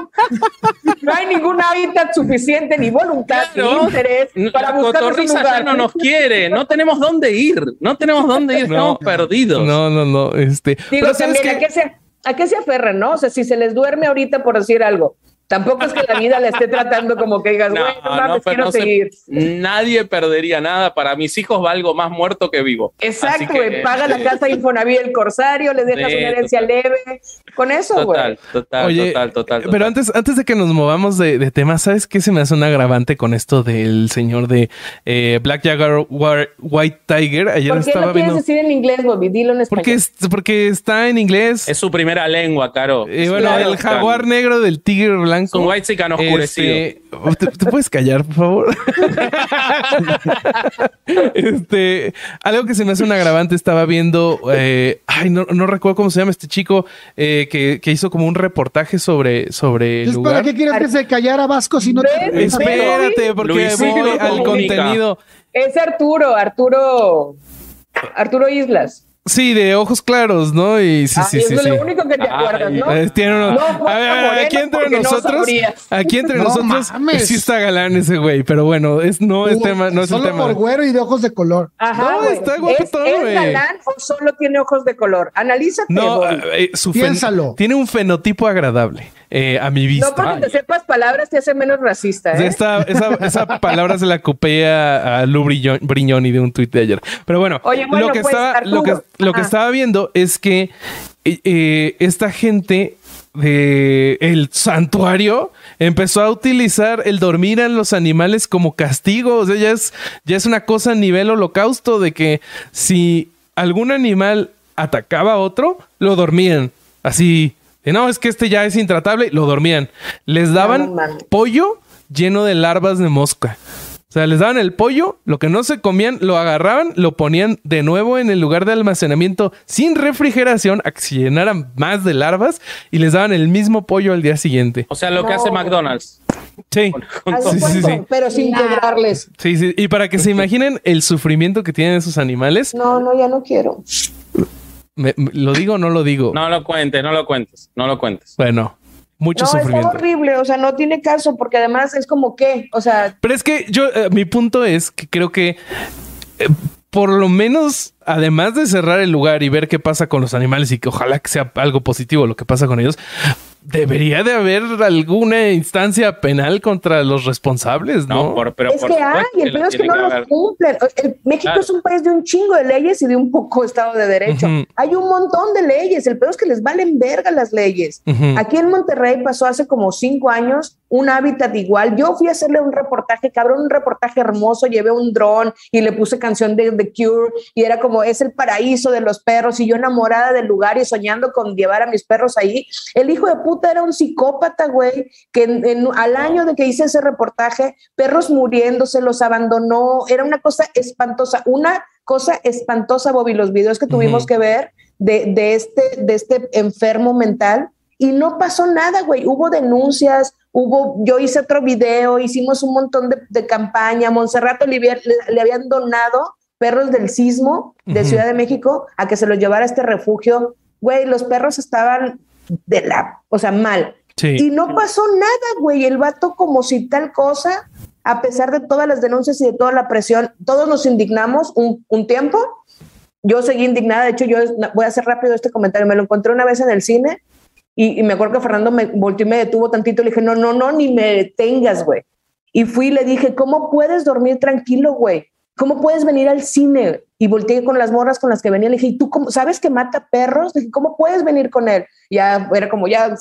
no hay ningún hábitat suficiente ni voluntad claro, ni interés para la buscar cotorriza ya no nos quiere. No tenemos dónde ir. No tenemos dónde ir. No, Estamos perdidos. No, no, no. Este, Digo, también, que... ¿a, qué se, ¿a qué se aferran, no? O sea, si se les duerme ahorita por decir algo, Tampoco es que la vida la esté tratando como que digas, no, bueno, mames, no, quiero no seguir. Se, nadie perdería nada. Para mis hijos valgo más muerto que vivo. Exacto, güey. Paga la casa Infonavit el corsario, le dejas sí, una herencia total. leve. Con eso, güey. Total, total, Oye, total, total, total, Pero antes, antes de que nos movamos de, de tema, ¿sabes qué se me hace un agravante con esto del señor de eh, Black Jaguar War, White Tiger? Ayer ¿Por qué estaba no quieres viendo. decir en inglés, Bobby? Dilo en español. Porque, es, porque está en inglés. Es su primera lengua, Caro. Eh, bueno, claro, el jaguar claro. negro del tigre blanco. Es un white chican oscurecido. Este, ¿te, ¿te, puedes callar, por favor? este, algo que se me hace un agravante, estaba viendo, eh, ay, no, no, recuerdo cómo se llama este chico eh, que, que, hizo como un reportaje sobre, sobre el lugar. ¿Para qué quieres que se callara Vasco si no te... Espérate, porque Luisito voy al contenido. Es Arturo, Arturo, Arturo Islas. Sí, de ojos claros, ¿no? Y sí, Ay, sí, sí. es lo sí. único que te acuerdas, ¿no? Eh, tiene uno... no a ver, a ver, aquí entre nosotros, no aquí entre no nosotros, mames. sí está galán ese güey, pero bueno, es, no es tema, no es solo el tema. por güero y de ojos de color. Ajá, no, güey. está guapetón, ¿Es, güey. ¿Es galán o solo tiene ojos de color? Analízate, No, eh, su Piénsalo. tiene un fenotipo agradable. Eh, a mi vista. No porque te sepas palabras te hace menos racista. ¿eh? Esta, esa, esa palabra se la copié a, a Lu Brignoni de un tuit de ayer. Pero bueno, Oye, bueno lo, que pues, estaba, lo, que, lo que estaba viendo es que eh, esta gente de el santuario empezó a utilizar el dormir a los animales como castigo. O sea, ya es, ya es una cosa a nivel holocausto de que si algún animal atacaba a otro, lo dormían. Así, de, no, es que este ya es intratable, lo dormían. Les daban no pollo lleno de larvas de mosca. O sea, les daban el pollo, lo que no se comían, lo agarraban, lo ponían de nuevo en el lugar de almacenamiento sin refrigeración a que se llenaran más de larvas y les daban el mismo pollo al día siguiente. O sea, lo que hace McDonald's. Sí. Sí, sí, sí. Pero sin quebrarles. Sí, sí. Y para que se imaginen el sufrimiento que tienen esos animales, No, no, ya no quiero. Me- me- ¿lo digo o no lo digo? No lo cuentes, no lo cuentes, no lo cuentes. Bueno, mucho no, sufrimiento. horrible, o sea, no tiene caso, porque además es como que, o sea, Pero es que yo, eh, mi punto es que creo que eh, por lo menos, además de cerrar el lugar y ver qué pasa con los animales y que ojalá que sea algo positivo lo que pasa con ellos, debería de haber alguna instancia penal contra los responsables, ¿no? No, por, pero es por que supuesto hay, el peor es que no los cumplen. El- México Claro. es un país de un chingo de leyes y de un poco Estado de Derecho. Hay un montón de leyes, el peor es que les valen verga las leyes. Aquí en Monterrey pasó hace como cinco años un hábitat igual. Yo fui a hacerle un reportaje, cabrón, un reportaje hermoso, llevé un dron y le puse canción de The Cure y era como, es el paraíso de los perros y yo enamorada del lugar y soñando con llevar a mis perros ahí. El hijo de puta era un psicópata, güey, que en- en- al año de que hice ese reportaje, perros muriéndose, los abandonó, era una cosa espantosa, una cosa espantosa, Bobby, los videos que tuvimos que ver de, de este, de este enfermo mental y no pasó nada, güey. Hubo denuncias, hubo, yo hice otro video, hicimos un montón de, de campaña. Montserrat Olivier le, le habían donado perros del sismo de. Ciudad de México a que se los llevara a este refugio. Güey, los perros estaban de la, o sea, mal. Sí. Y no pasó nada, güey. El vato como si tal cosa, a pesar de todas las denuncias y de toda la presión, todos nos indignamos un, un tiempo. Yo seguí indignada. De hecho, yo voy a hacer rápido este comentario. Me lo encontré una vez en el cine y, y me acuerdo que Fernando me volteó y me detuvo tantito. Le dije, no, no, no, ni me detengas, güey. Y fui y le dije, ¿cómo puedes dormir tranquilo, güey? ¿Cómo puedes venir al cine? Y volteé con las morras con las que venía. Le dije, ¿y tú cómo, sabes que mata perros? Le dije, ¿cómo puedes venir con él? Ya era como, ya,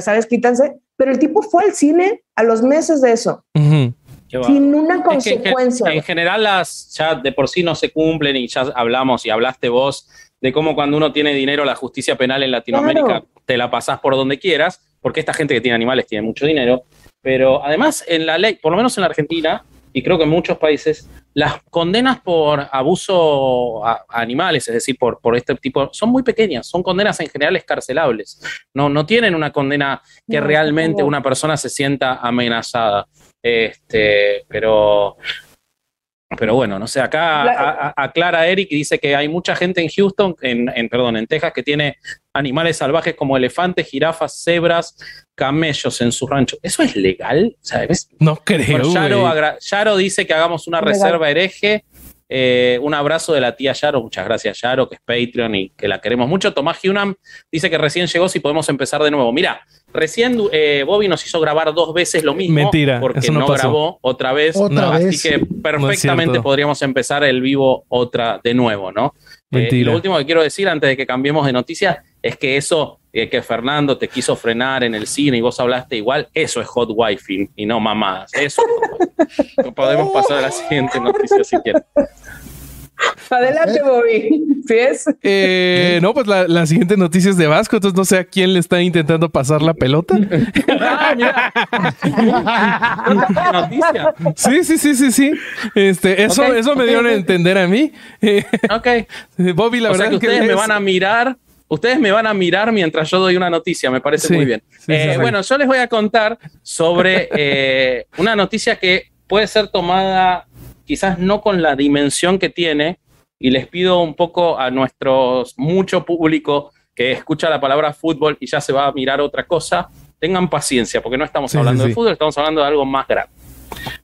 sabes, quítanse. Pero el tipo fue al cine a los meses de eso. Qué va. sin una Es que en consecuencia. en general las ya de por sí no se cumplen y ya hablamos y hablaste vos de cómo cuando uno tiene dinero la justicia penal en Latinoamérica Claro. te la pasás por donde quieras, porque esta gente que tiene animales tiene mucho dinero, pero además en la ley, por lo menos en la Argentina y creo que en muchos países, las condenas por abuso a, a animales, es decir, por, por este tipo, son muy pequeñas, son condenas en general escarcelables, no, no tienen una condena que No, realmente no. una persona se sienta amenazada. Este, pero, pero bueno, no sé, acá La- a- a- aclara Eric y dice que hay mucha gente en Houston, en, en- perdón, en Texas, que tiene animales salvajes como elefantes, jirafas, cebras, camellos en su rancho. ¿Eso es legal? ¿ves? No creo. Bueno, Yaro, Yaro dice que hagamos una Legal. reserva hereje. Eh, un abrazo de la tía Yaro. Muchas gracias, Yaro, que es Patreon y que la queremos mucho. Tomás Hunam dice que recién llegó, si podemos empezar de nuevo. Mira, recién eh, Bobby nos hizo grabar dos veces lo mismo. Mentira, Porque eso no no, pasó. grabó otra vez. Otra No, vez. Así que perfectamente podríamos empezar el vivo otra de nuevo, ¿no? Eh, y Mentira. lo último que quiero decir antes de que cambiemos de noticia es que eso eh, que Fernando te quiso frenar en el cine y vos hablaste igual, eso es hot wifi y no mamadas. Eso es hot. Podemos pasar a la siguiente noticia si quieres. Adelante, Bobby. ¿Sí es? Eh, no, pues la, la siguiente noticia es de Vasco, entonces no sé a quién le está intentando pasar la pelota. Ah. Sí, sí, sí, sí, sí. Este, eso, eso me ok, dio a entender a mí. Eh, Ok. Bobby, la o sea verdad que es ustedes me van a mirar. Ustedes me van a mirar mientras yo doy una noticia, me parece Sí, muy bien. sí, Eh. Bueno, yo les voy a contar sobre eh, una noticia que puede ser tomada quizás no con la dimensión que tiene, y les pido un poco a nuestros mucho público que escucha la palabra fútbol y ya se va a mirar otra cosa, tengan paciencia, porque no estamos Sí, hablando sí, de fútbol, estamos hablando de algo más grande.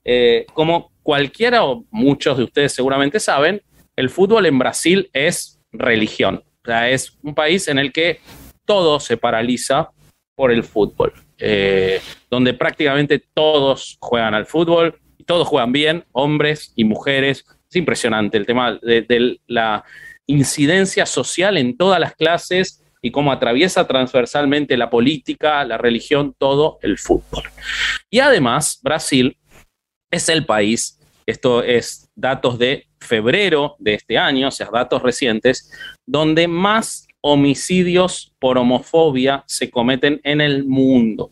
Eh, como cualquiera o muchos de ustedes seguramente saben, el fútbol en Brasil es religión. O sea, es un país en el que todo se paraliza por el fútbol, eh, donde prácticamente todos juegan al fútbol y todos juegan bien, hombres y mujeres. Es impresionante el tema de, de la incidencia social en todas las clases y cómo atraviesa transversalmente la política, la religión, todo el fútbol. Y además, Brasil es el país, esto es datos de febrero de este año, o sea, datos recientes, donde más homicidios por homofobia se cometen en el mundo.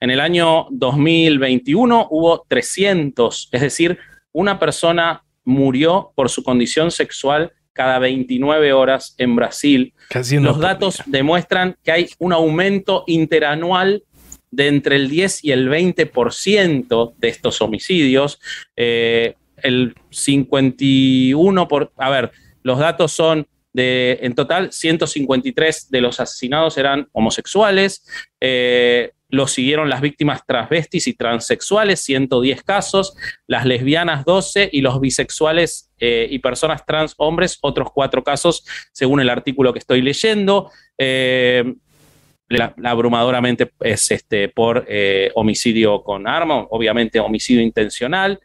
En el año 2021 hubo 300, es decir, una persona murió por su condición sexual cada 29 horas en Brasil. Los datos demuestran que hay un aumento interanual de entre el 10 y el 20% de estos homicidios. Eh, el 51 por, a ver, los datos son de, en total, 153 de los asesinados eran homosexuales, eh, lo siguieron las víctimas transvestis y transexuales, 110 casos, las lesbianas 12 y los bisexuales eh, y personas trans hombres, otros 4 casos, según el artículo que estoy leyendo. Eh, abrumadoramente es este, por eh, homicidio con arma, obviamente homicidio intencional.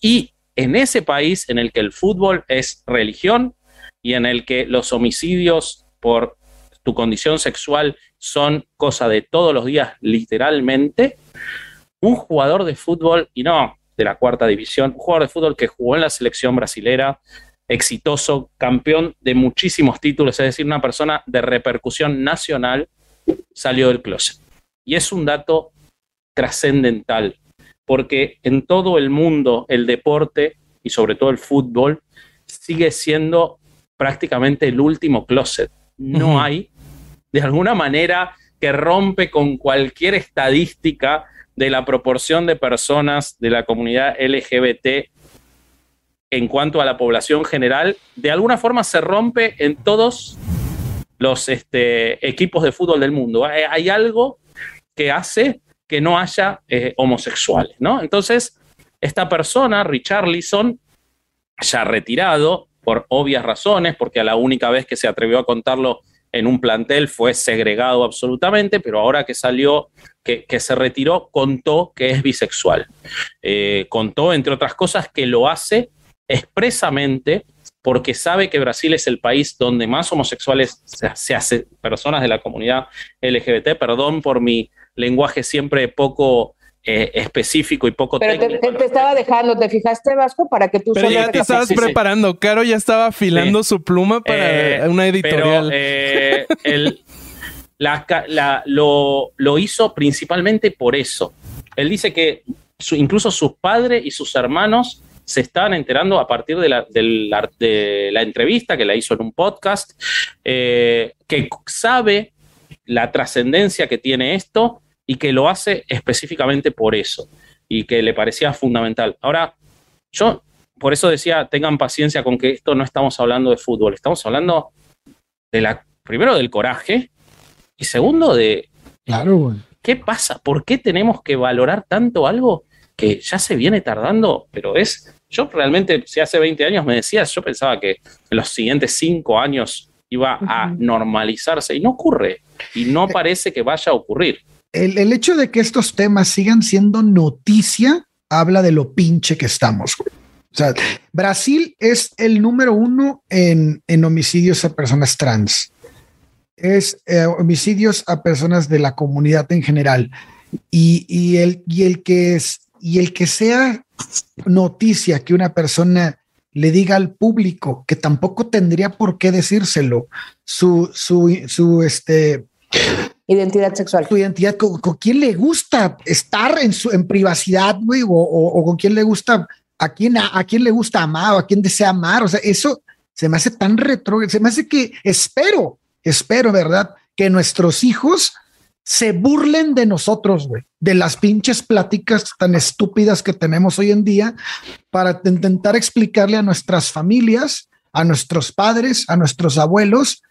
Y en ese país en el que el fútbol es religión y en el que los homicidios por tu condición sexual son cosa de todos los días, literalmente, un jugador de fútbol, y no de la cuarta división, un jugador de fútbol que jugó en la selección brasilera, exitoso, campeón de muchísimos títulos, es decir, una persona de repercusión nacional, salió del closet. Y es un dato trascendental, porque en todo el mundo el deporte y sobre todo el fútbol sigue siendo prácticamente el último closet. No hay de alguna manera que rompe con cualquier estadística de la proporción de personas de la comunidad LGBT en cuanto a la población general, de alguna forma se rompe en todos los este, equipos de fútbol del mundo. Hay, algo que hace que no haya eh, homosexuales, ¿no? Entonces, esta persona, Richarlison, ya retirado por obvias razones, porque a la única vez que se atrevió a contarlo en un plantel fue segregado absolutamente, pero ahora que salió, que, se retiró, contó que es bisexual. Eh, contó, entre otras cosas, que lo hace expresamente porque sabe que Brasil es el país donde más homosexuales se, se hace, personas de la comunidad LGBT, perdón por mi lenguaje siempre poco eh, específico y poco Pero Te, estaba dejando, ¿te fijaste, Vasco? Para que tú Pero ya te estabas preparando. Caro ya estaba afilando su pluma para eh, una editorial. Pero, eh, lo, hizo principalmente por eso. Él dice que incluso sus padres y sus hermanos se estaban enterando a partir de la, de la entrevista que la hizo en un podcast, que sabe la trascendencia que tiene esto y que lo hace específicamente por eso y que le parecía fundamental. Ahora, yo por eso decía, tengan paciencia con que esto no estamos hablando de fútbol, estamos hablando de la, primero del coraje y segundo de... Claro, ¿Qué pasa? ¿Por qué tenemos que valorar tanto algo que ya se viene tardando? Pero es, yo realmente, si hace 20 años me decías, yo pensaba que en los siguientes 5 años iba a normalizarse y no ocurre y no parece que vaya a ocurrir el, hecho de que estos temas sigan siendo noticia habla de lo pinche que estamos. O sea, Brasil es el número uno en, homicidios a personas trans. Es eh, homicidios a personas de la comunidad en general. Y, el, y, el que es, y el que sea noticia que una persona le diga al público que tampoco tendría por qué decírselo, su, su, su, este, Identidad sexual. Su identidad, con, quién le gusta estar en su en privacidad, güey, o, con quién le gusta, a quién, a, quién le gusta amar o a quién desea amar. O sea, eso se me hace tan retro, se me hace que espero, espero, ¿verdad? Que nuestros hijos se burlen de nosotros, güey, de las pinches pláticas tan estúpidas que tenemos hoy en día para intentar explicarle a nuestras familias, a nuestros padres, a nuestros abuelos,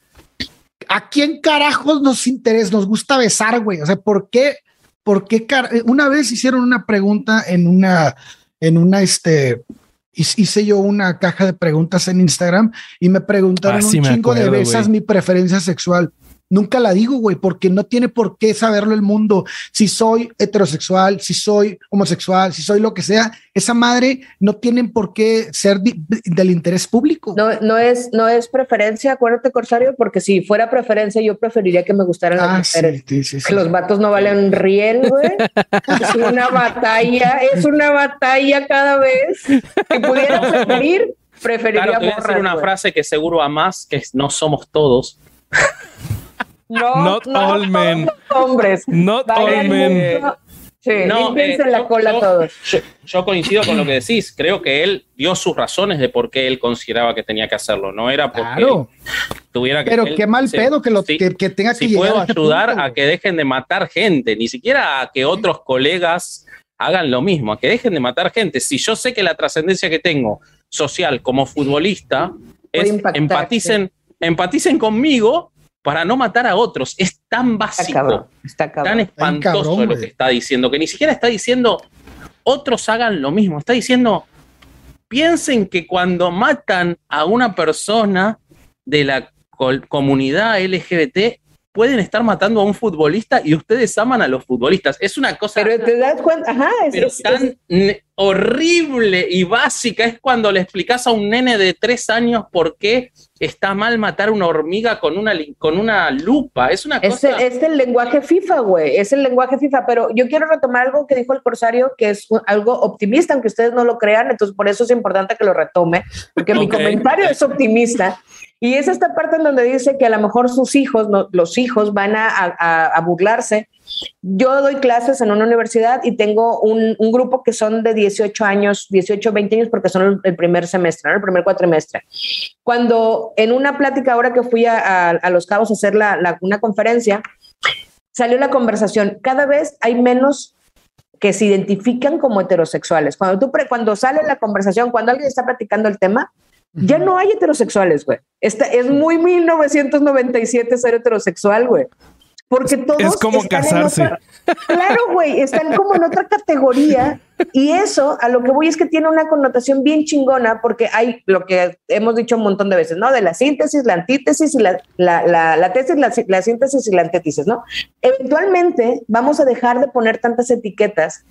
¿a quién carajos nos interesa? Nos gusta besar, güey. O sea, ¿por qué? ¿Por qué? Una vez hicieron una pregunta en una, en una, este, hice yo una caja de preguntas en Instagram y me preguntaron ah, un chingo de veces mi preferencia sexual. Nunca la digo, güey, porque no tiene por qué saberlo el mundo. Si soy heterosexual, si soy homosexual, si soy lo que sea, esa madre no tienen por qué ser del interés público. No, no es, no es preferencia, acuérdate, Corsario, porque si fuera preferencia, yo preferiría que me gustaran las ah, mujeres. que los vatos no valen riel, güey. es una batalla, es una batalla cada vez. Que pudiera preferir, preferiría claro, te una frase que seguro a más, que no somos todos. No, Not all men. Hombres. Not all men. Sí, no, eh, la yo, cola todos. Yo, coincido con lo que decís. Creo que él dio sus razones de por qué él consideraba que tenía que hacerlo. No era porque tuviera que. Pero qué mal pedo que, lo, que, tenga que si puedo este ayudar a que dejen de matar gente, ni siquiera a que otros colegas hagan lo mismo, a que dejen de matar gente. Si yo sé que la trascendencia que tengo social como futbolista es empaticen, empaticen conmigo para no matar a otros. Es tan básico, tan espantoso lo que está diciendo, que ni siquiera está diciendo otros hagan lo mismo, está diciendo piensen que cuando matan a una persona de la comunidad LGBT pueden estar matando a un futbolista y ustedes aman a los futbolistas. Es una cosa. Pero te das cuenta, ajá, es, tan horrible y básica. Es cuando le explicas a un nene de tres años por qué está mal matar una hormiga con una, con una lupa. Es una cosa. Es, el lenguaje FIFA, güey. Es el lenguaje FIFA. Pero yo quiero retomar algo que dijo el Corsario, que es algo optimista, aunque ustedes no lo crean. Entonces, por eso es importante que lo retome, porque mi comentario es optimista. Y es esta parte en donde dice que a lo mejor sus hijos, los hijos, van a, burlarse. Yo doy clases en una universidad y tengo un, grupo que son de 18 años, 18, 20 años, porque son el, primer semestre, el primer cuatrimestre. Cuando en una plática, ahora que fui a, Los Cabos a hacer la, una conferencia, salió la conversación. Cada vez hay menos que se identifican como heterosexuales. Cuando, tú cuando sale la conversación, cuando alguien está platicando el tema, ya no hay heterosexuales, güey. es muy 1997 ser heterosexual, güey. Porque todos. Es como casarse. claro, güey, están como en otra categoría. Y eso, a lo que voy es que tiene una connotación bien chingona, porque hay lo que hemos dicho un montón de veces, ¿no? De la síntesis, la antítesis y la, la, la, tesis, la, síntesis y la antítesis, ¿no? Eventualmente vamos a dejar de poner tantas etiquetas.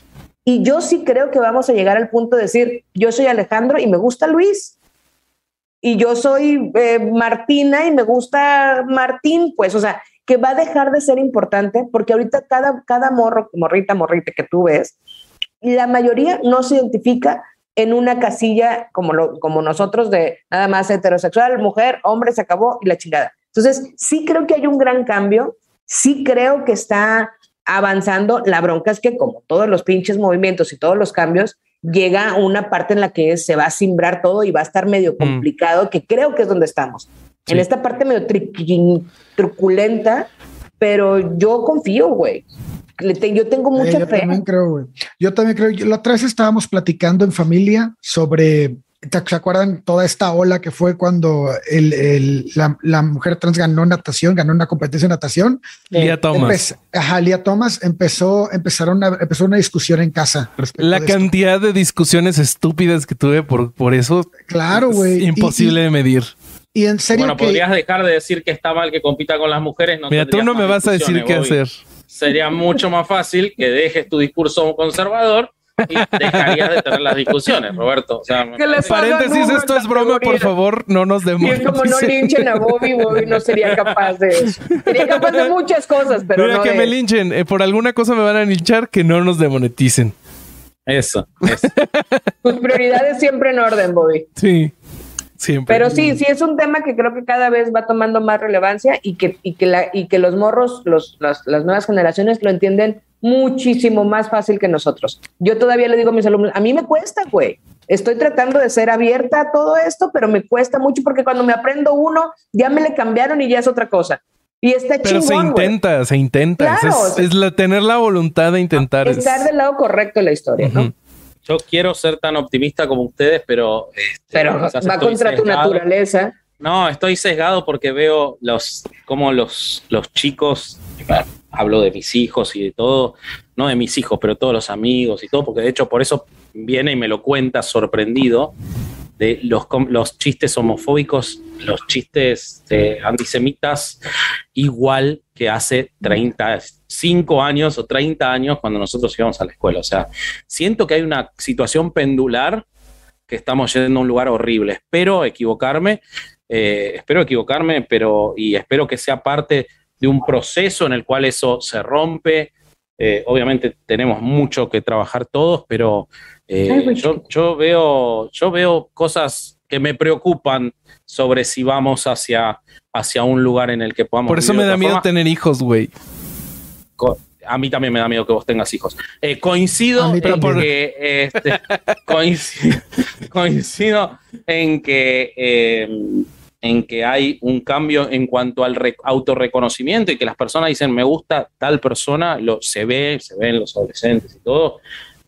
Y yo sí creo que vamos a llegar al punto de decir, yo soy Alejandro y me gusta Luis y yo soy eh, Martina y me gusta Martín, pues, o sea, que va a dejar de ser importante porque ahorita cada, cada morro, morrita, morrita que tú ves, la mayoría no se identifica en una casilla como, lo, como nosotros de nada más heterosexual, mujer, hombre, se acabó y la chingada. Entonces, sí creo que hay un gran cambio, sí creo que está avanzando. La bronca es que como todos los pinches movimientos y todos los cambios, llega una parte en la que se va a simbrar todo y va a estar medio mm. complicado, que creo que es donde estamos. En esta parte medio truculenta, pero yo confío, güey. Yo tengo mucha yo fe. También creo, güey. Yo también creo. La otra vez estábamos platicando en familia sobre ¿Se acuerdan toda esta ola que fue cuando el, la, mujer trans ganó natación, ganó una competencia de natación? Lía Thomas. ajá, Lía Thomas empezó, empezaron a, empezó una discusión en casa. La cantidad de discusiones estúpidas que tuve por, por eso. Claro, güey. Imposible de medir. Y en serio. Bueno, podrías dejar de decir que está mal que compita con las mujeres. No Mira, tú no me vas a decir qué hacer. Sería mucho más fácil que dejes tu discurso conservador y dejarías de tener las discusiones, Roberto. O sea, paréntesis, esto es broma, por favor, no nos demos. es como no linchen a Bobby, Bobby no sería capaz de eso. Sería capaz de muchas cosas, pero Mira, no que me linchen, eh, por alguna cosa me van a linchar, que no nos demoneticen. Eso, eso. Tus prioridades siempre en orden, Bobby. Sí. Siempre. Pero sí, sí es un tema que creo que cada vez va tomando más relevancia y que, y que, la, y que los morros, los, las, las nuevas generaciones lo entienden muchísimo más fácil que nosotros. Yo todavía le digo a mis alumnos, a mí me cuesta, güey. Estoy tratando de ser abierta a todo esto, pero me cuesta mucho porque cuando me aprendo uno, ya me le cambiaron y ya es otra cosa. Y está Pero se intenta, se intenta. es, la, tener la voluntad de intentar. Estar del lado correcto de la historia, ¿no? Yo quiero ser tan optimista como ustedes, pero... Este, pero va contra tu naturaleza. No, estoy sesgado porque veo los, como los, los chicos hablo de mis hijos y de todo, no de mis hijos, pero todos los amigos y todo, porque de hecho por eso viene y me lo cuenta sorprendido, de los, los chistes homofóbicos, los chistes antisemitas, igual que hace 35 años o 30 años cuando nosotros íbamos a la escuela. O sea, siento que hay una situación pendular que estamos yendo a un lugar horrible. Espero equivocarme, eh, espero equivocarme, pero y espero que sea parte de un proceso en el cual eso se rompe. Eh, obviamente tenemos mucho que trabajar todos, pero eh, yo, veo, yo veo cosas que me preocupan sobre si vamos hacia, hacia un lugar en el que podamos. Por eso me da miedo tener hijos, güey. A mí también me da miedo que vos tengas hijos. Eh, coincido en que este, coincido, en que en que hay un cambio en cuanto al autorreconocimiento y que las personas dicen me gusta tal persona, lo, se ve, se ven los adolescentes y todo,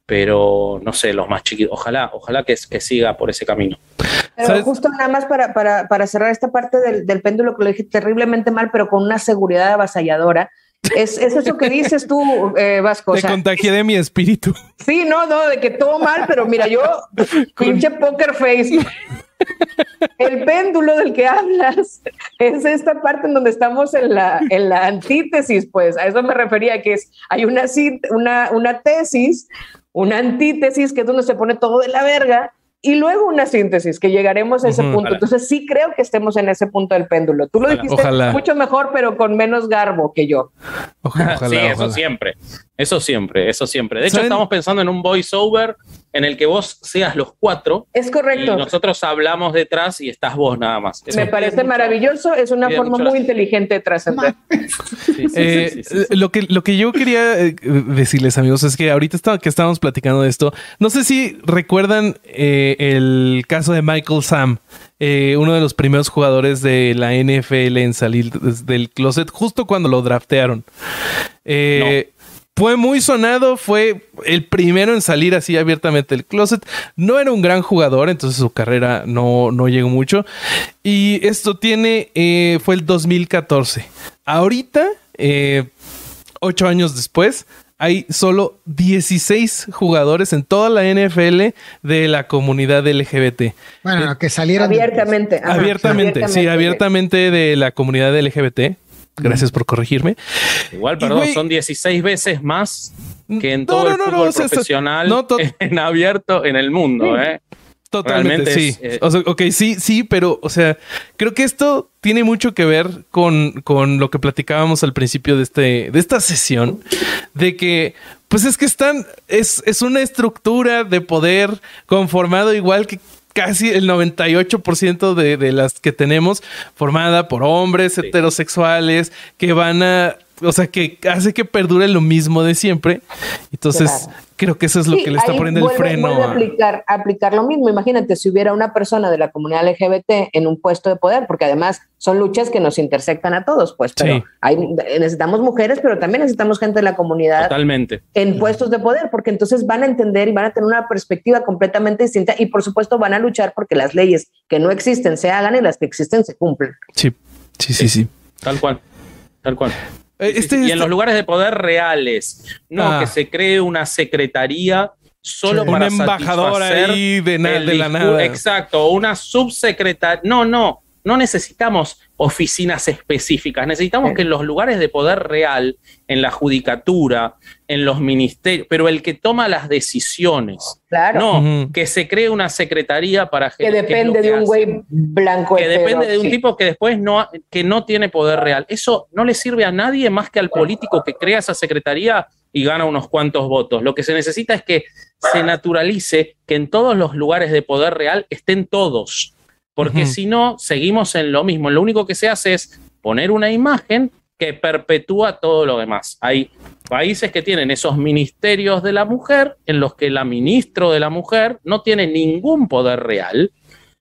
pero no sé, los más chiquitos, ojalá, ojalá que, que siga por ese camino. Pero justo nada más para, para, para cerrar esta parte del, del, péndulo que lo dije terriblemente mal, pero con una seguridad avasalladora. Es, es eso que dices tú, eh, Vasco. Te contagié de mi espíritu. Sí, no, no, de que todo mal, pero mira, yo, pinche poker face. El péndulo del que hablas es esta parte en donde estamos en la, en la antítesis, pues a eso me refería, que es, hay una, una, una tesis una antítesis, que es donde se pone todo de la verga, y luego una síntesis, que llegaremos a ese punto. Entonces sí creo que estemos en ese punto del péndulo. Tú lo dijiste mucho mejor, pero con menos garbo que yo. sí, eso siempre. Eso siempre, eso siempre. De hecho, estamos pensando en un voiceover en el que vos seas los cuatro. Es correcto. Y nosotros hablamos detrás y estás vos nada más. Me parece maravilloso, es una forma muy inteligente de trascender. Eh, lo, que, lo que yo quería eh, decirles, amigos, es que ahorita estaba, que estábamos platicando de esto, no sé si recuerdan eh, el caso de Michael Sam. uno de los primeros jugadores de la NFL en salir del closet justo cuando lo draftearon. Eh, fue muy sonado, fue el primero en salir así abiertamente del closet. No era un gran jugador, entonces su carrera no, no llegó mucho. Y esto tiene, eh, fue el 2014. Ahorita, eh, ocho años después, hay solo 16 jugadores en toda la NFL de la comunidad LGBT. Bueno, que salieron abiertamente. abiertamente, sí, abiertamente de la comunidad LGBT. Gracias por corregirme. Igual, perdón, son 16 veces más que en todo el fútbol profesional en abierto en el mundo, ¿eh? Totalmente, sí. Eh, ok, sí, sí, pero, o sea, creo que esto tiene mucho que ver con, con, lo que platicábamos al principio de, este, de esta sesión, de que, pues es que están, es, es una estructura de poder conformado igual que casi el 98% de, de las que tenemos formada por hombres heterosexuales que van a o sea, que hace que perdure lo mismo de siempre. Entonces, creo que eso es lo que le está poniendo el freno. a... aplicar, aplicar lo mismo. Imagínate si hubiera una persona de la comunidad LGBT en un puesto de poder, porque además son luchas que nos intersectan a todos, pues, pero hay, necesitamos mujeres, pero también necesitamos gente de la comunidad Totalmente. en puestos de poder, porque entonces van a entender y van a tener una perspectiva completamente distinta y por supuesto van a luchar porque las leyes que no existen se hagan y las que existen se cumplen. Sí, sí, sí, sí. Tal cual, tal cual. Eh, este y en los lugares de poder reales, no ah. que se cree una secretaría solo para un embajador ahí de, de la nada. Exacto, una subsecretaria. No, no, no necesitamos oficinas específicas, necesitamos que en los lugares de poder real, en la judicatura, en los ministerios, pero el que toma las decisiones, claro. no que se cree una secretaría para que depende de un güey blanco, que depende de un tipo que después no que no tiene poder real. Eso no le sirve a nadie más que al político que crea esa secretaría y gana unos cuantos votos. Lo que se necesita es que se naturalice que en todos los lugares de poder real estén todos porque si no, seguimos en lo mismo. Lo único que se hace es poner una imagen que perpetúa todo lo demás. Hay países que tienen esos ministerios de la mujer en los que la ministro de la mujer no tiene ningún poder real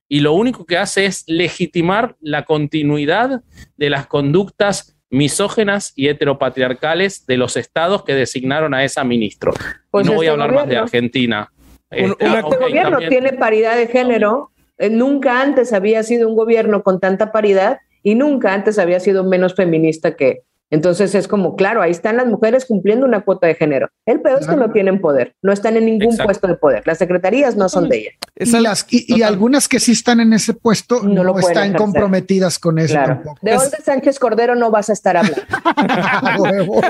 y lo único que hace es legitimar la continuidad de las conductas misógenas y heteropatriarcales de los estados que designaron a esa ministro. Pues no voy a hablar más de Argentina. este, ah, gobierno tiene paridad de género nunca antes había sido un gobierno con tanta paridad y nunca antes había sido menos feminista que, Entonces es como, claro, ahí están las mujeres cumpliendo una cuota de género. El peor es que no tienen poder, no están en ningún Exacto. puesto de poder. Las secretarías no son de ella. Es y, las, y, algunas que sí están en ese puesto No no, lo pueden están ejercer. comprometidas con eso Claro. tampoco. De Olga Sánchez Cordero no vas a estar hablando. Huevo.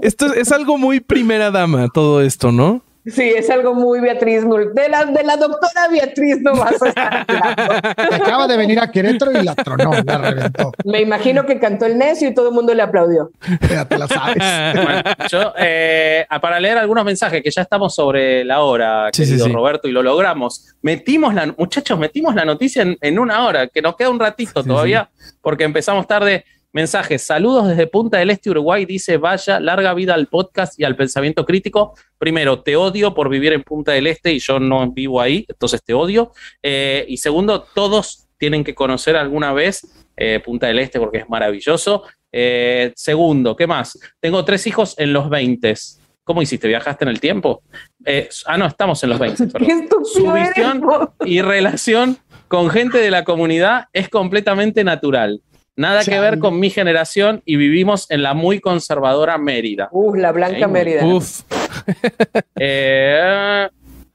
esto es, es algo muy primera dama, todo esto, ¿no? Sí, es algo muy Beatriz. De la, de la doctora Beatriz no vas a estar. Acaba de venir a Querétaro y la tronó, la reventó. Me imagino que cantó el necio y todo el mundo le aplaudió. Ya te la sabes. Bueno, yo, eh, para leer algunos mensajes, que ya estamos sobre la hora, Sí, querido sí, sí. Roberto, y lo logramos. Metimos la, muchachos, metimos la noticia en, en una hora, que nos queda un ratito Sí, todavía, porque empezamos tarde. Mensajes, saludos desde Punta del Este, Uruguay, dice, vaya, larga vida al podcast y al pensamiento crítico. Primero, te odio por vivir en Punta del Este y yo no vivo ahí, entonces te odio. Eh, y segundo, todos tienen que conocer alguna vez eh, Punta del Este porque es maravilloso. Eh, segundo, ¿qué más? Tengo tres hijos en los 20. ¿Cómo hiciste? ¿Viajaste en el tiempo? Ah, no, estamos en los 20. perdón. Qué estúpido Su visión y relación con gente de la comunidad es completamente natural. Nada que ver con mi generación y vivimos en la muy conservadora Mérida. Uh, la Blanca. Mérida. Uf. Eh,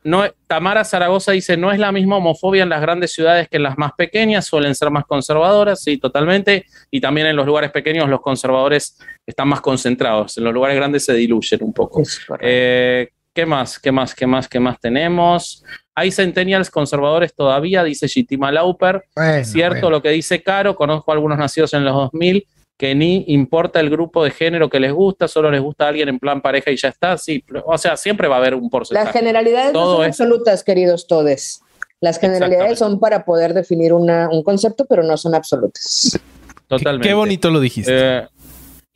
no, Tamara Zaragoza dice, no es la misma homofobia en las grandes ciudades que en las más pequeñas, suelen ser más conservadoras, sí, totalmente, y también en los lugares pequeños los conservadores están más concentrados, en los lugares grandes se diluyen un poco. Eh, ¿Qué más? ¿Qué más? ¿Qué más? ¿Qué más tenemos? Hay centennials conservadores todavía, dice Shitima Lauper. Bueno, Cierto bueno. lo que dice Caro, conozco a algunos nacidos en los 2000 que ni importa el grupo de género que les gusta, solo les gusta a alguien en plan pareja y ya está. Sí, o sea, siempre va a haber un Las porcentaje. generalidades no son es- absolutas, queridos todes. Las generalidades son para poder definir una- un concepto, pero no son absolutas. Totalmente. Qué bonito lo dijiste. Eh,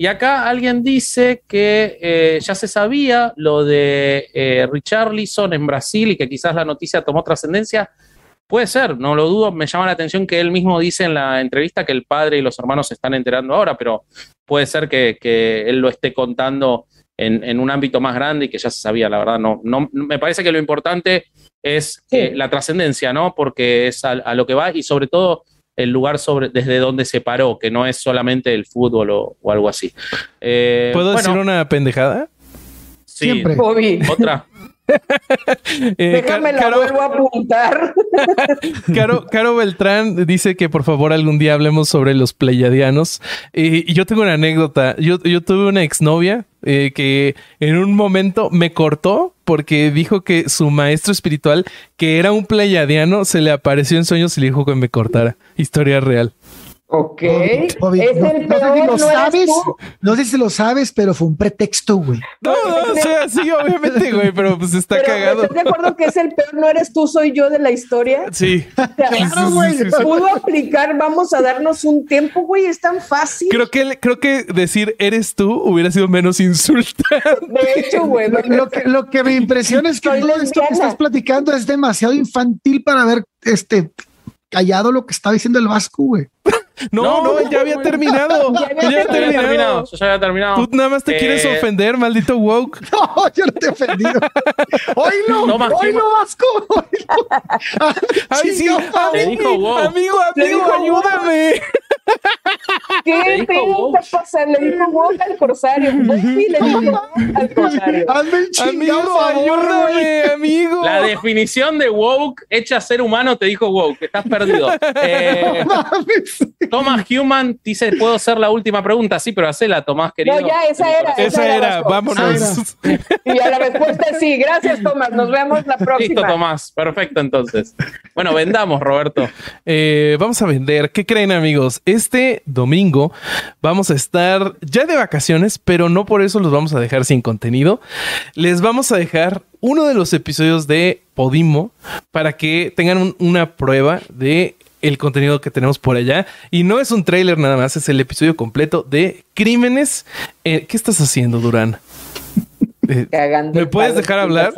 y acá alguien dice que eh, ya se sabía lo de eh, Richarlison en Brasil y que quizás la noticia tomó trascendencia. Puede ser, no lo dudo. Me llama la atención que él mismo dice en la entrevista que el padre y los hermanos se están enterando ahora, pero puede ser que, que él lo esté contando en, en un ámbito más grande y que ya se sabía, la verdad. No, no, me parece que lo importante es Sí. eh, la trascendencia, ¿no? Porque es a, a lo que va y sobre todo el lugar sobre, desde donde se paró, que no es solamente el fútbol o, o algo así. Eh, ¿Puedo bueno, decir una pendejada? sí. Siempre. Bobby, Otra. Eh, déjame Ca- la Caro, vuelvo a apuntar. Caro, Caro Beltrán dice que por favor algún día hablemos sobre los pleiadianos. Eh, y yo tengo una anécdota. Yo, yo tuve una exnovia eh, que en un momento me cortó porque dijo que su maestro espiritual, que era un pleiadiano, se le apareció en sueños y le dijo que me cortara. Historia real. Ok. Es no, el no sé si lo no sabes, no sé si lo sabes, pero fue un pretexto, güey. No, no, o sea, sí, obviamente, güey, pero pues está Pero cagado. ¿estás de acuerdo que es el peor? ¿No eres tú, soy yo de la historia? Sí. O sea, Claro, güey. sí, sí. Pudo aplicar, vamos a darnos un tiempo, güey, es tan fácil. Creo que, creo que decir eres tú hubiera sido menos insultante. De hecho, güey, Lo, lo que, lo que me impresiona es que todo esto que estás platicando es demasiado infantil para haber este callado lo que estaba diciendo el Vasco, güey. No, No, no, ya había terminado. Ya había Ya terminado. Yo ya había terminado. Tú nada más te Eh, quieres ofender, maldito woke. No, yo no te he ofendido. Hoy no, Toma, hoy no, Vasco. Hoy no. Ay, sí, amigo, amigo, amigo, ayúdame. ¿Qué está pasando? Le dijo woke al corsario. Sí, le dijo al corsario. Hazme el chingado Amigo, ayúdame, amigo. La definición de woke hecha ser humano te dijo woke, estás perdido. Eh, Mames. Thomas Human dice, ¿puedo hacer la última pregunta? Sí, pero hacela, Tomás, querido. No, ya, esa era. Esa era, era, vámonos. Y a la respuesta es sí. Gracias, Tomás. Nos vemos la Listo, próxima. Tomás. Perfecto, entonces. Bueno, vendamos, Roberto. Eh, vamos a vender. ¿Qué creen, amigos? Este domingo vamos a estar ya de vacaciones, pero no por eso los vamos a dejar sin contenido. Les vamos a dejar uno de los episodios de Podimo para que tengan un- una prueba de el contenido que tenemos por allá. Y no es un tráiler nada más, es el episodio completo de Crímenes. Eh, ¿Qué estás haciendo, Durán? Eh, ¿Me puedes dejar hablar?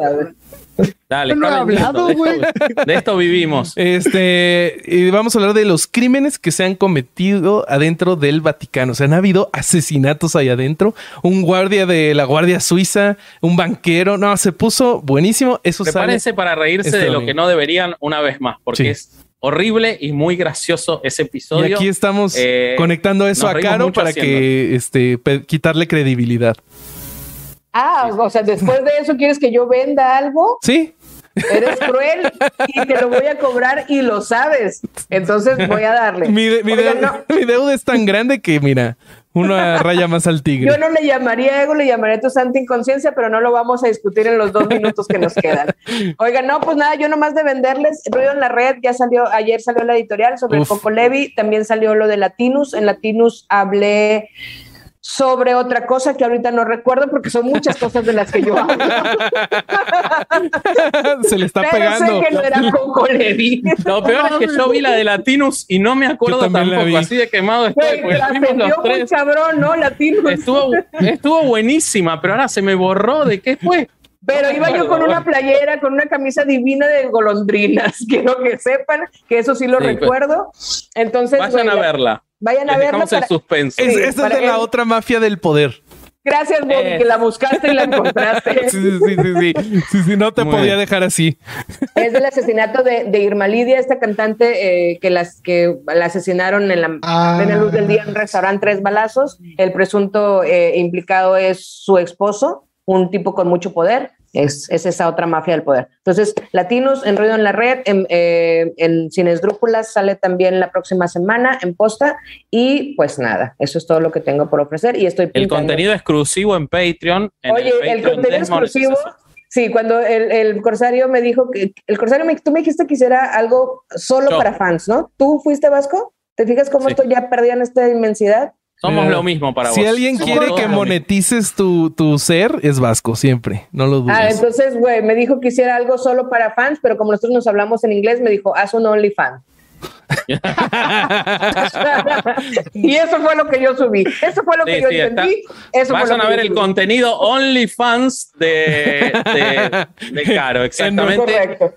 Dale, No he hablado, de, esto, güey. de esto vivimos. Este, y vamos a hablar de los crímenes que se han cometido adentro del Vaticano. O sea, han habido asesinatos ahí adentro. Un guardia de la Guardia Suiza, un banquero. No, se puso buenísimo. Eso sale. Prepárense para reírse este de lo domingo. que no deberían una vez más, porque Sí. es horrible y muy gracioso ese episodio. Y aquí estamos Eh, conectando eso a Caro para que este, quitarle credibilidad. Ah, o sea, después de eso quieres que yo venda algo, ¿Sí? eres cruel y te lo voy a cobrar y lo sabes. Entonces voy a darle. Mi, de- mi Oigan, de- no, mi deuda es tan grande que, mira, una raya más al tigre. yo no le llamaría ego, le llamaría tu santa inconsciencia, pero no lo vamos a discutir en los dos minutos que nos quedan. Oigan, no, pues nada, yo nomás de venderles, ruido en la red, ya salió, ayer salió la editorial sobre Uf. el Coco Levi, también salió lo de Latinus, en Latinus hablé sobre otra cosa que ahorita no recuerdo porque son muchas cosas de las que yo hablo. Se le está pero pegando. sé que no era Coco Levi. Lo peor es que yo vi la de Latinus y no me acuerdo tampoco, así de quemado estoy. Vendió los muy cabrón, ¿no? Latinus. Estuvo, estuvo buenísima, pero ahora se me borró de qué fue. Pero iba yo con una playera, con una camisa divina de golondrinas. Quiero que sepan que eso sí lo Sí, pues. recuerdo. Entonces, Vayan a verla. Vayan a Les el para- suspenso. Es, Sí, esta es para de la él. otra mafia del poder. Gracias, Bobby, Eh. que la buscaste y la encontraste. Sí, sí, sí, sí, sí. Sí, sí, no te Muy podía bien. dejar así. es del asesinato de, de Irma Lidia, esta cantante eh, que las que la asesinaron en la Ah. plena luz del día en un restaurante, tres balazos. El presunto eh, implicado es su esposo, un tipo con mucho poder. Es, es esa otra mafia del poder. Entonces, Latinos en Ruido en la Red, en, eh, en Sin Esdrúpulas sale también la próxima semana en posta. Y pues nada, eso es todo lo que tengo por ofrecer. Y estoy El pintando. contenido exclusivo en Patreon. en Oye, el, Patreon contenido exclusivo. Sí, cuando el, el Corsario me dijo que el Corsario, me, tú me dijiste que hiciera algo solo Yo. para fans, ¿no? ¿Tú fuiste Vasco? ¿Te fijas cómo Sí. esto ya perdió en esta inmensidad? Somos Eh, lo mismo para si vos. alguien Somos quiere que monetices tu, tu ser, es Vasco, siempre. No lo dudes. Ah, entonces, güey, me dijo que hiciera algo solo para fans, pero como nosotros nos hablamos en inglés, me dijo, haz un OnlyFans. y eso fue lo que yo subí. Eso fue lo que Sí, yo sí, entendí. Eso fue Vayan lo a que ver el subí. contenido OnlyFans de, de, de Caro, exactamente. Correcto.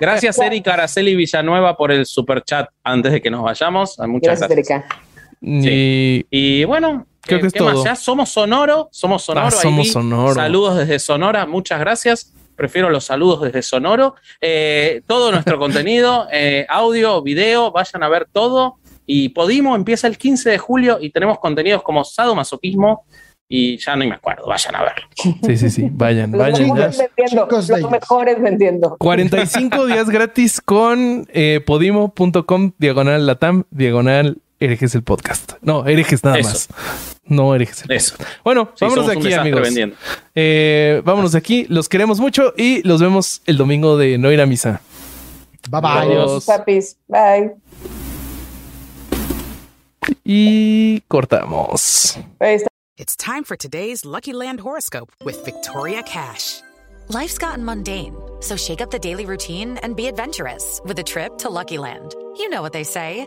Gracias, Eric Araceli Villanueva, por el super chat antes de que nos vayamos. Muchas Gracias, gracias. Erika. Y Y bueno, Creo ¿qué- que es qué más? Ya somos Sonoro, somos Sonoro. Ah, ahí somos vi. Sonoro. Saludos desde Sonora, muchas gracias. Prefiero los saludos desde Sonoro. Eh, todo nuestro contenido, eh, audio, video, vayan a ver todo. Y Podimo empieza el 15 de julio y tenemos contenidos como sadomasoquismo y ya no me acuerdo, vayan a verlo. sí, sí, sí. Vayan, Los vayan. mejores ya. vendiendo. Los mejores vendiendo. 45 días gratis con eh, podimo.com diagonal latam diagonal herejes el podcast. No, herejes nada Eso. más. No herejes el Eso. podcast. Bueno, Sí, vámonos de aquí, amigos. Eh, vámonos de aquí. Los queremos mucho y los vemos el domingo de no ir a misa. Bye bye. Adiós. Papis. Bye. Y cortamos. Ahí está. It's time for today's Lucky Land horoscope with Victoria Cash. Life's gotten mundane, so shake up the daily routine and be adventurous with a trip to Lucky Land. You know what they say